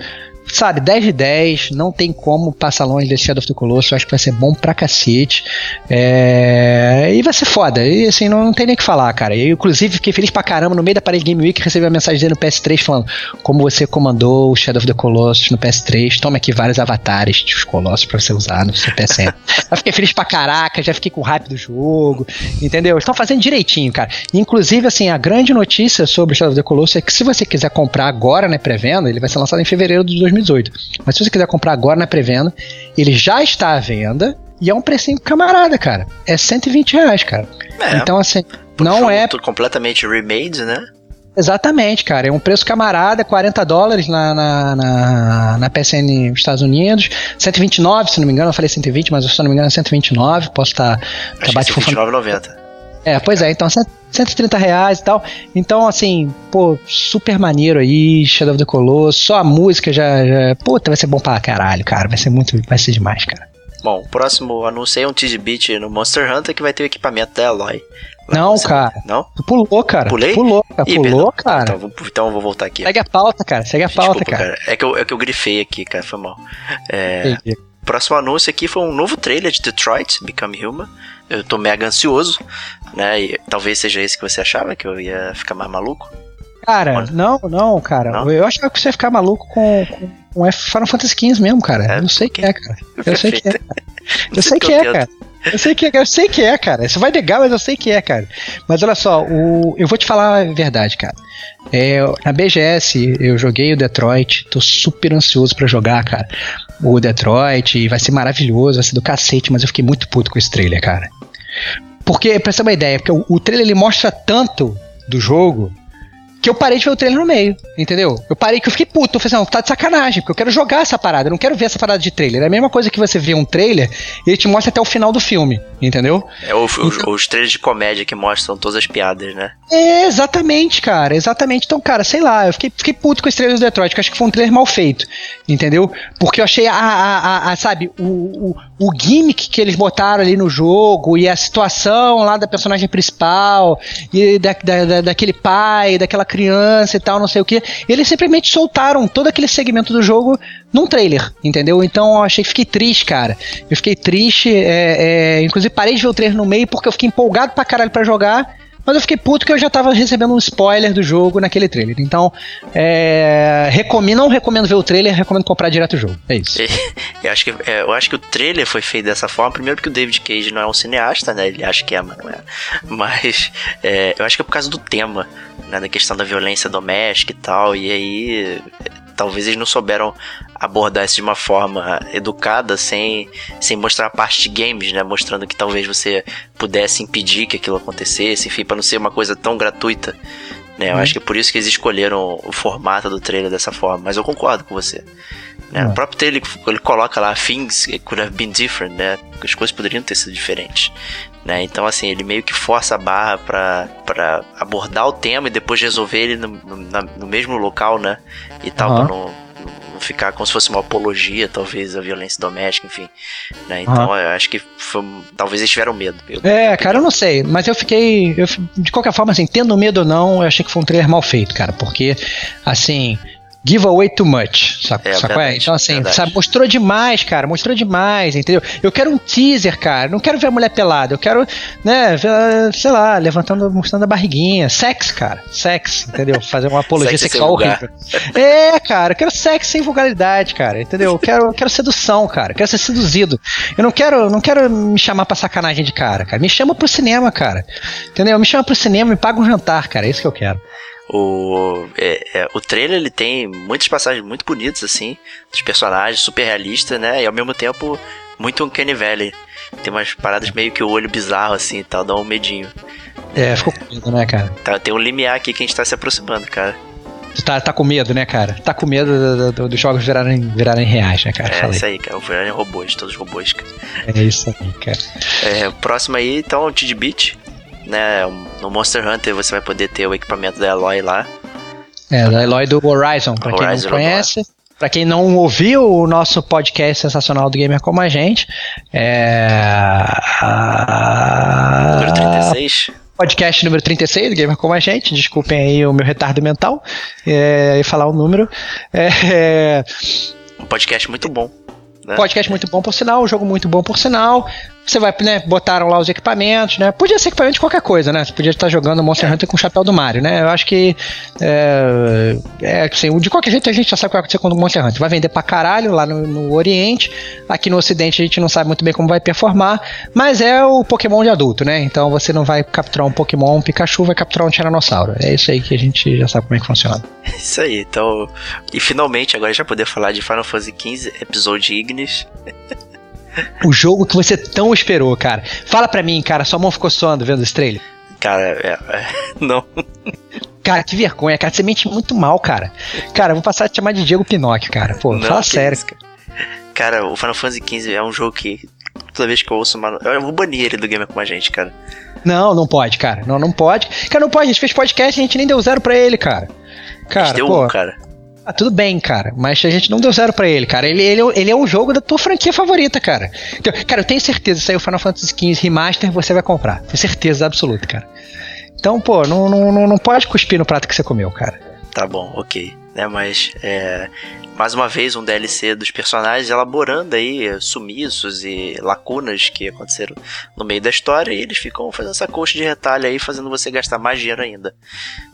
sabe, 10 de 10, não tem como passar longe desse Shadow of the Colossus, eu acho que vai ser bom pra cacete. É... E vai ser foda, e assim, não, não tem nem o que falar, cara. Eu, inclusive, fiquei feliz pra caramba no meio da Paris Game Week, recebi uma mensagem dele no PS3 falando como você comandou o Shadow of the Colossus no PS3, toma aqui vários avatares dos Colossus pra você usar no seu PS. <laughs> eu fiquei feliz pra caraca, já fiquei com o hype do jogo, entendeu? Estão fazendo direitinho, cara. Inclusive, assim, a grande notícia sobre o Shadow of the Colossus é que se você quiser comprar agora, né, pré-venda, ele vai ser lançado em fevereiro de 2020 2018. Mas se você quiser comprar agora na pré-venda, ele já está à venda e é um precinho camarada, cara. É 120 reais, cara. É, então, assim, não é. completamente remade, né? Exatamente, cara. É um preço camarada, 40 dólares na, na, na, na PSN Estados Unidos, 129, se não me engano, eu falei 120, mas se não me engano é 129, posso estar... Tá, Acho tá que é 129,90. É, pois é, então 130 reais e tal. Então, assim, pô, super maneiro aí, Shadow of the Colossus. Só a música já, já. Puta, vai ser bom pra caralho, cara. Vai ser muito. Vai ser demais, cara. Bom, o próximo anúncio é um beat no Monster Hunter que vai ter o equipamento da Eloy. Não, cara. Não? Tu pulou, cara. Pulei? Pulou, cara. Ih, pulou, cara. Então, então eu vou voltar aqui. Segue a pauta, cara. Segue a pauta, Desculpa, cara. cara. É, que eu, é que eu grifei aqui, cara. Foi mal. É, próximo anúncio aqui foi um novo trailer de Detroit, Become Human. Eu tô mega ansioso, né? E talvez seja esse que você achava, que eu ia ficar mais maluco. Cara, não, não, cara. Não? Eu achava que você ia ficar maluco com, com, com Final Fantasy XV mesmo, cara. É, eu sei que é, cara. Eu sei que é. Eu sei <laughs> que é, cara. Eu sei que é, eu sei que é, cara. Você vai negar, mas eu sei que é, cara. Mas olha só, o, eu vou te falar a verdade, cara. É, na BGS eu joguei o Detroit, tô super ansioso para jogar, cara. O Detroit vai ser maravilhoso, vai ser do cacete, mas eu fiquei muito puto com esse trailer, cara. Porque, pra você ter uma ideia, porque o, o trailer ele mostra tanto do jogo que eu parei de ver o trailer no meio, entendeu? Eu parei que eu fiquei puto, eu falei assim, não, tá de sacanagem, porque eu quero jogar essa parada, eu não quero ver essa parada de trailer. É a mesma coisa que você vê um trailer e ele te mostra até o final do filme, entendeu? É o, então, os trailers de comédia que mostram todas as piadas, né? É, exatamente, cara, exatamente. Então, cara, sei lá, eu fiquei, fiquei puto com esse trailer do Detroit, que eu acho que foi um trailer mal feito, entendeu? Porque eu achei, a, a, a, a sabe, o, o, o gimmick que eles botaram ali no jogo e a situação lá da personagem principal e da, da, da daquele pai, daquela criança e tal, não sei o que. Eles simplesmente soltaram todo aquele segmento do jogo num trailer, entendeu? Então eu achei que fiquei triste, cara. Eu fiquei triste, é, é, inclusive parei de ver o trailer no meio porque eu fiquei empolgado pra caralho pra jogar. Mas eu fiquei puto que eu já tava recebendo um spoiler do jogo naquele trailer. Então, é, recomendo, não recomendo ver o trailer, recomendo comprar direto o jogo. É isso. <laughs> eu, acho que, é, eu acho que o trailer foi feito dessa forma, primeiro porque o David Cage não é um cineasta, né? Ele acha que é, mas não é. <laughs> Mas é, eu acho que é por causa do tema, né? Da questão da violência doméstica e tal. E aí talvez eles não souberam abordar isso de uma forma educada, sem, sem mostrar a parte de games, né? Mostrando que talvez você pudesse impedir que aquilo acontecesse, enfim, para não ser uma coisa tão gratuita. Né? Eu uhum. acho que é por isso que eles escolheram o formato do trailer dessa forma, mas eu concordo com você. Né? Uhum. O próprio trailer ele coloca lá things could have been different, né? As coisas poderiam ter sido diferentes. Né? Então, assim, ele meio que força a barra para abordar o tema e depois resolver ele no, no, no mesmo local, né? E tal, uhum. pra não, não ficar como se fosse uma apologia, talvez, à violência doméstica, enfim. Né? Então, uhum. eu acho que foi, talvez eles tiveram medo. Eu, é, cara, eu não sei, mas eu fiquei. Eu, de qualquer forma, assim, tendo medo ou não, eu achei que foi um trailer mal feito, cara, porque, assim give away too much, sabe? É, sabe é? Então, assim, sabe, mostrou demais, cara, mostrou demais, entendeu? Eu quero um teaser, cara, não quero ver a mulher pelada, eu quero, né, ver, sei lá, levantando, mostrando a barriguinha, sexo, cara, sexo, entendeu? Fazer uma apologia sexual horrível. É, cara, eu quero sexo sem vulgaridade, cara, entendeu? Eu quero, eu quero sedução, cara, eu quero ser seduzido. Eu não quero, não quero me chamar pra sacanagem de cara, cara, me chama pro cinema, cara, entendeu? Me chama pro cinema, me paga um jantar, cara, é isso que eu quero. O, é, é, o trailer ele tem muitas passagens muito bonitas, assim, dos personagens, super realistas, né? E ao mesmo tempo muito Uncanny Valley. Tem umas paradas meio que o olho bizarro, assim e tal, dá um medinho. É, ficou com medo, né, cara? Tá, tem um limiar aqui que a gente tá se aproximando, cara. Tu tá, tá com medo, né, cara? Tá com medo do- do- dos jogos virarem, virarem reais, né, cara? É Fala isso aí, cara. O virarem robôs, todos robôs, cara. É isso aí, cara. É, o próximo aí, então, o Tidbit. Né, no Monster Hunter você vai poder ter o equipamento da Eloy lá. É, da Eloy do Horizon, pra quem Horizon não conhece. Pra quem não ouviu o nosso podcast sensacional do Gamer Como a Gente, é. Número a- 36. podcast número 36 do Gamer Como a Gente. Desculpem aí o meu retardo mental é, e falar o número. É, Um podcast muito bom. Né? podcast muito bom por sinal, jogo muito bom por sinal. Você vai, né, botaram lá os equipamentos, né? Podia ser equipamento de qualquer coisa, né? Você podia estar jogando Monster Hunter com o chapéu do Mario, né? Eu acho que é, é assim, de qualquer jeito a gente já sabe o que vai acontecer com o Monster Hunter. Vai vender pra caralho lá no, no Oriente. Aqui no Ocidente a gente não sabe muito bem como vai performar, mas é o Pokémon de adulto, né? Então você não vai capturar um Pokémon, um Pikachu, vai capturar um Tiranossauro. É isso aí que a gente já sabe como é que funciona. <laughs> Isso aí, então. E finalmente agora vai poder falar de Final Fantasy XV, episódio Ignis. <laughs> O jogo que você tão esperou, cara. Fala pra mim, cara, sua mão ficou suando vendo esse trailer? Cara, é, é, <laughs> não. Cara, que vergonha, cara. Você mente muito mal, cara. Cara, eu vou passar a te chamar de Diego Pinóquio, cara. Pô, Não, fala sério. isso, cara. Cara, o Final Fantasy XV é um jogo que toda vez que eu ouço uma. Eu vou banir ele do gamer com a gente, cara. Não, não pode, cara. Não, não pode. Cara, não pode. A gente fez podcast e a gente nem deu zero pra ele, cara. A Cara, gente deu pô. um, cara. Ah, tudo bem, cara. Mas a gente não deu zero pra ele, cara. Ele, ele, ele é um jogo da tua franquia favorita, cara. Então, cara, eu tenho certeza, o Final Fantasy XV Remaster, você vai comprar. Tenho certeza absoluta, cara. Então, pô, não, não, não, pode cuspir no prato que você comeu, cara. Tá bom, ok. Né, mas é, mais uma vez um DLC dos personagens elaborando aí é, sumiços e lacunas que aconteceram no meio da história e eles ficam fazendo essa coxa de retalho aí, fazendo você gastar mais dinheiro ainda,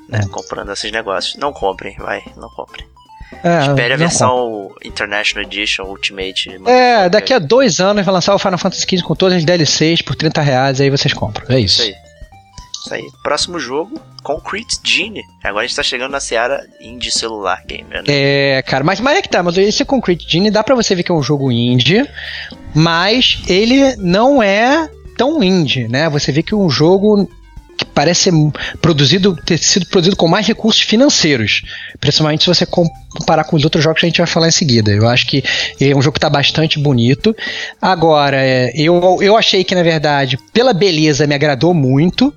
né, É. comprando esses negócios. Não comprem, vai, não comprem. É, Espere a versão International Edition Ultimate. É, daqui a dois anos vai lançar o Final Fantasy XV com todas as DLCs por 30 reais, aí vocês compram. É isso. Isso aí. Isso aí. Próximo jogo, Concrete Genie. Agora a gente tá chegando na seara indie celular gamer, né? É, cara, mas, mas é que tá, mas esse Concrete Genie dá pra você ver que é um jogo indie, mas ele não é tão indie, né? Você vê que um jogo que parece ser produzido, ter sido produzido com mais recursos financeiros, principalmente se você comparar com os outros jogos que a gente vai falar em seguida. Eu acho que é um jogo que tá bastante bonito. Agora, é, eu, eu achei que, na verdade, pela beleza me agradou muito,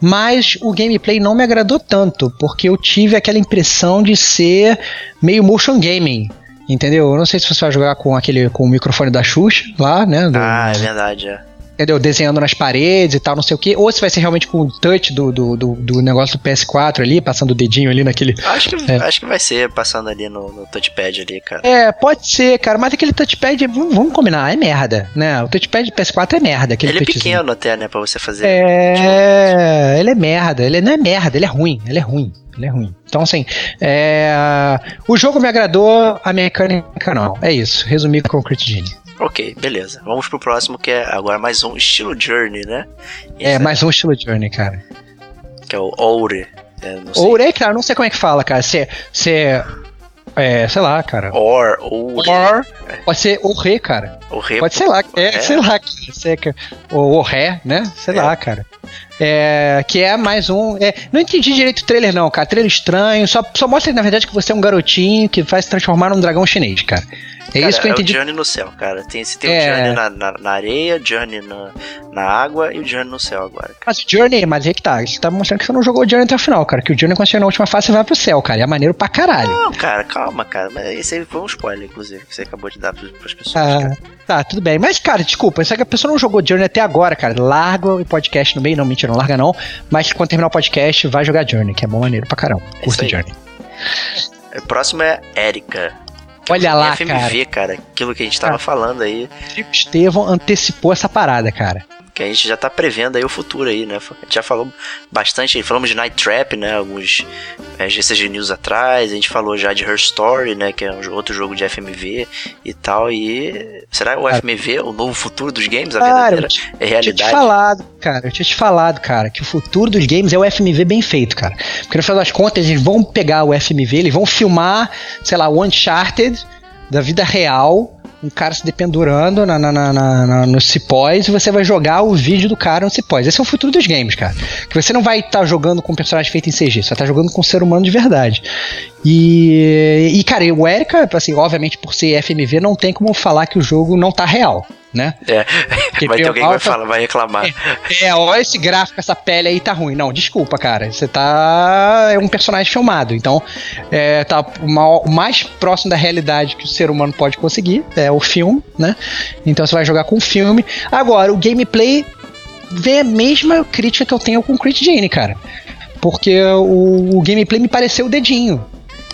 mas o gameplay não me agradou tanto, porque eu tive aquela impressão de ser meio motion gaming. Entendeu? Eu não sei se você vai jogar com aquele com o microfone da Xuxa lá, né? do- Ah, é verdade, é. Entendeu? Desenhando nas paredes e tal, não sei o que. Ou se vai ser realmente com o touch do, do, do, do negócio do PS4 ali, passando o dedinho ali naquele. Acho que, É. acho que vai ser passando ali no, no touchpad ali, cara. É, pode ser, cara, mas aquele touchpad, vamos, vamos combinar, é merda, né? O touchpad do PS4 é merda. Aquele Ele é touchzinho. pequeno até, né, pra você fazer. É, ele é merda, ele não é merda, ele é ruim, ele é ruim, ele é ruim. Então, assim, é, o jogo me agradou, a mecânica não. É isso, resumir com Concrete Genie. Ok, beleza. Vamos pro próximo, que é agora mais um estilo Journey, né? É, mais um estilo Journey, cara. Que é o Oure. É. Oure, cara, não sei como é que fala, cara. Se, se é, sei lá, cara. Or, Oure. Or, pode ser o ré, cara. Orre. Pode ser lá, é, É. sei lá, cara, sei que- o, o ré, né? Sei É. lá, cara. É, que é mais um. é, não entendi direito o trailer, não, cara. Trailer estranho. Só, só mostra, na verdade, que você é um garotinho que vai se transformar num dragão chinês, cara. É Cara, isso que eu é entendi. o Journey no céu, cara. Tem, você tem É. o Journey na, na, na areia, Journey na, na água e o Journey no céu agora. cara. Mas o Journey, mas aí que tá. Isso tá mostrando que você não jogou o Journey até o final, cara. Que o Journey, quando chega na última fase, você vai pro céu, cara. E é maneiro pra caralho. Não, cara, calma, cara. Mas esse aí foi um spoiler, inclusive, que você acabou de dar pras pras pessoas. Ah, cara. tá, tudo bem. Mas, cara, desculpa, só que a pessoa não jogou Journey até agora, cara. Larga o podcast no meio. Não, mentira, não larga não. Mas quando terminar o podcast, vai jogar Journey, que é bom maneiro pra caramba. É Curta. Journey. O próximo é Erika. Olha lá, FMV, cara. Aquilo que a gente tava Ah. falando aí. Chico Estevão antecipou essa parada, cara. Que a gente já tá prevendo aí o futuro aí, né? A gente já falou bastante, falamos de Night Trap, né? Alguns é, GCG News atrás, a gente falou já de Her Story, né? Que é um outro jogo de FMV e tal. E será o FMV o novo futuro dos games? A Cara, verdadeira eu tinha, é eu tinha te realidade? falado, cara. Eu tinha te falado, cara, que o futuro dos games é o FMV bem feito, cara. Porque no final das contas, eles vão pegar o FMV, eles vão filmar, sei lá, o Uncharted da vida real um cara se dependurando na, na, na, na, cipós e você vai jogar o vídeo do cara no cipós. Esse é o futuro dos games, cara. Que você não vai estar tá jogando com um personagem feito em CG, você vai estar tá jogando com um ser humano de verdade. E, e cara, o Erika, assim, obviamente por ser FMV, não tem como falar que o jogo não tá real né? É, vai ter alguém que vai, falar, vai reclamar. É, é, olha esse gráfico, essa pele aí tá ruim. Não, desculpa, cara. Você tá. É um personagem filmado. Então, é, tá o mais próximo da realidade que o ser humano pode conseguir é o filme, né? Então você vai jogar com o filme. Agora, o gameplay vê a mesma crítica que eu tenho com o Crit Gene, cara. Porque o, o gameplay me pareceu o dedinho.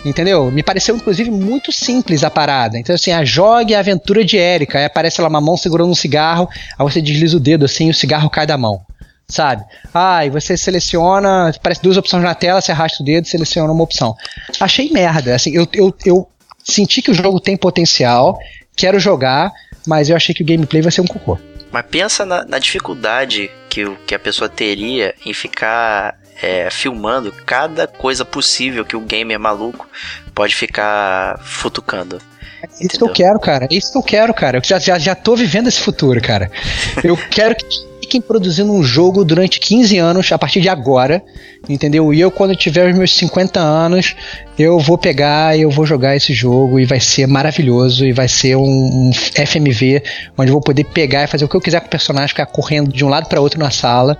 Entendeu? Me pareceu, inclusive, muito simples a parada. Então, assim, a jogue a aventura de Erika. Aí aparece ela uma mão segurando um cigarro, aí você desliza o dedo assim e o cigarro cai da mão. Sabe? Ah, e você seleciona, aparece duas opções na tela, você arrasta o dedo e seleciona uma opção. Achei merda. Assim, eu, eu, eu senti que o jogo tem potencial, quero jogar, mas eu achei que o gameplay vai ser um cocô. Mas pensa na, na dificuldade que, que a pessoa teria em ficar é, filmando cada coisa possível que o gamer maluco pode ficar futucando. É isso entendeu? que eu quero, cara. É isso que eu quero, cara. Eu já, já, já tô vivendo esse futuro, cara. <laughs> Eu quero que fiquem produzindo um jogo durante 15 anos, a partir de agora, entendeu? E eu, quando tiver os meus 50 anos, eu vou pegar e eu vou jogar esse jogo e vai ser maravilhoso e vai ser um, um FMV onde eu vou poder pegar e fazer o que eu quiser com o personagem, ficar correndo de um lado para outro na sala,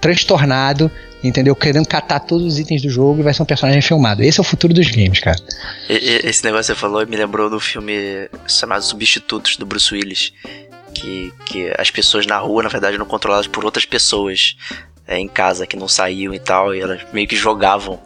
transtornado, entendeu? Querendo catar todos os itens do jogo e vai ser um personagem filmado. Esse é o futuro dos games, cara. Esse negócio que você falou me lembrou do filme chamado Substitutos, do Bruce Willis. Que, que as pessoas na rua, na verdade, eram controladas por outras pessoas é, em casa que não saíam e tal, e elas meio que jogavam.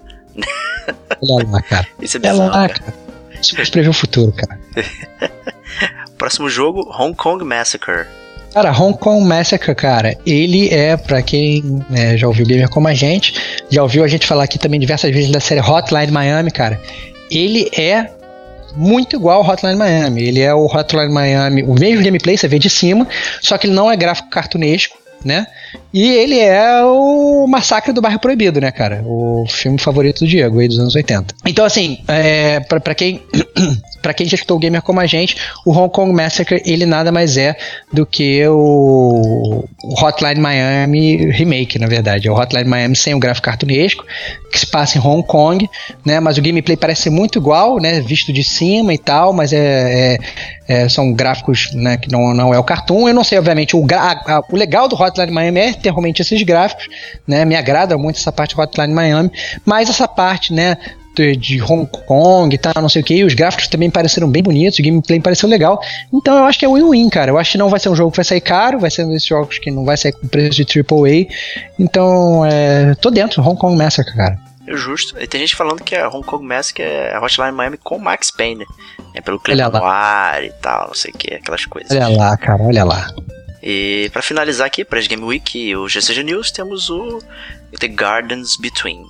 Olha lá, <laughs> cara. Isso é bizarro, lá, cara. cara. Isso prever o futuro, cara. <laughs> Próximo jogo, Hong Kong Massacre. Cara, Hong Kong Massacre, cara, ele é, para quem é, já ouviu Gamer como a gente, já ouviu a gente falar aqui também diversas vezes da série Hotline Miami, cara, ele é muito igual ao Hotline Miami. Ele é o Hotline Miami, o mesmo gameplay, você vê de cima, só que ele não é gráfico cartunesco, né? E ele é o Massacre do Bairro Proibido, né, cara? O filme favorito do Diego aí dos anos 80. Então, assim, é, para quem <clears throat> para quem já escutou o gamer como a gente, o Hong Kong Massacre ele nada mais é do que o, Hotline Miami remake, na verdade. É o Hotline Miami sem o gráfico cartunesco, que se passa em Hong Kong, né? Mas o gameplay parece muito igual, né? Visto de cima e tal, mas é, é, é são gráficos né, que não, não é o cartoon. Eu não sei, obviamente, o, a, o legal do Hotline Miami é ter realmente esses gráficos, né? Me agrada muito essa parte do Hotline Miami, mas essa parte, né? de Hong Kong e tal, não sei o que, os gráficos também pareceram bem bonitos, o gameplay pareceu legal. Então eu acho que é win-win, cara. Eu acho que não vai ser um jogo que vai sair caro, vai ser um desses jogos que não vai sair com preço de AAA. Então, é, tô dentro, Hong Kong Massacre, cara. É justo. E tem gente falando que a Hong Kong Massacre é a Hotline Miami com Max Payne, É pelo clipe no ar e tal, não sei o que, aquelas coisas. Olha lá, cara, olha lá. E para finalizar aqui, para Game Week e o GCG News, temos o The Gardens Between.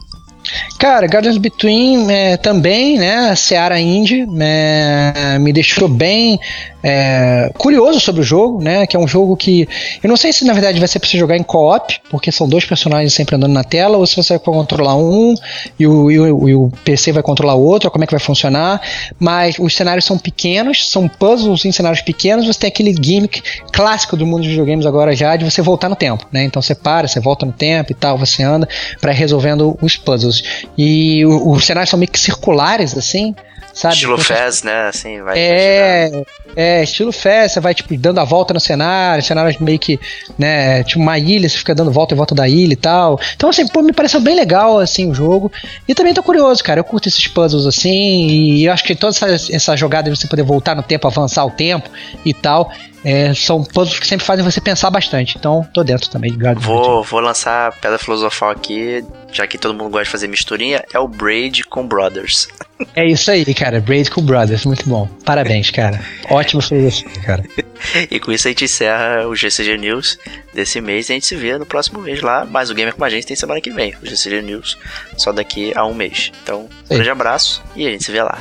Cara, Gardens Between é, também, né, Seara Indie é, me deixou bem é, curioso sobre o jogo, né? Que é um jogo que. Eu não sei se na verdade vai ser você jogar em co-op, porque são dois personagens sempre andando na tela, ou se você vai controlar um e o, e o, e o PC vai controlar o outro, como é que vai funcionar. Mas os cenários são pequenos, são puzzles em cenários pequenos, você tem aquele gimmick clássico do mundo dos videogames agora já, de você voltar no tempo, né? Então você para, você volta no tempo e tal, você anda para resolvendo os puzzles. E os cenários são meio que circulares, assim. Sabe? Estilo Fez, né? Assim, vai. É, é, estilo Fez, você vai, tipo, dando a volta no cenário, cenário meio que, né, tipo uma ilha, você fica dando volta e volta da ilha e tal. Então, assim, pô, me pareceu bem legal, assim, o jogo. E também tô curioso, cara, eu curto esses puzzles, assim, e eu acho que toda essa, essa jogada de você poder voltar no tempo, avançar o tempo e tal, é, são puzzles que sempre fazem você pensar bastante. Então, tô dentro também de Vou, vou lançar a pedra filosofal aqui, já que todo mundo gosta de fazer misturinha, é o Braid com Brothers. <laughs> É isso aí, cara. Braid com Brothers, muito bom. Parabéns, cara. Ótimo filosofia, cara. e com isso a gente encerra o GCG News desse mês e a gente se vê no próximo mês lá. Mas o Gamer com a gente tem semana que vem. O GCG News só daqui a um mês. Então, um grande abraço e a gente se vê lá.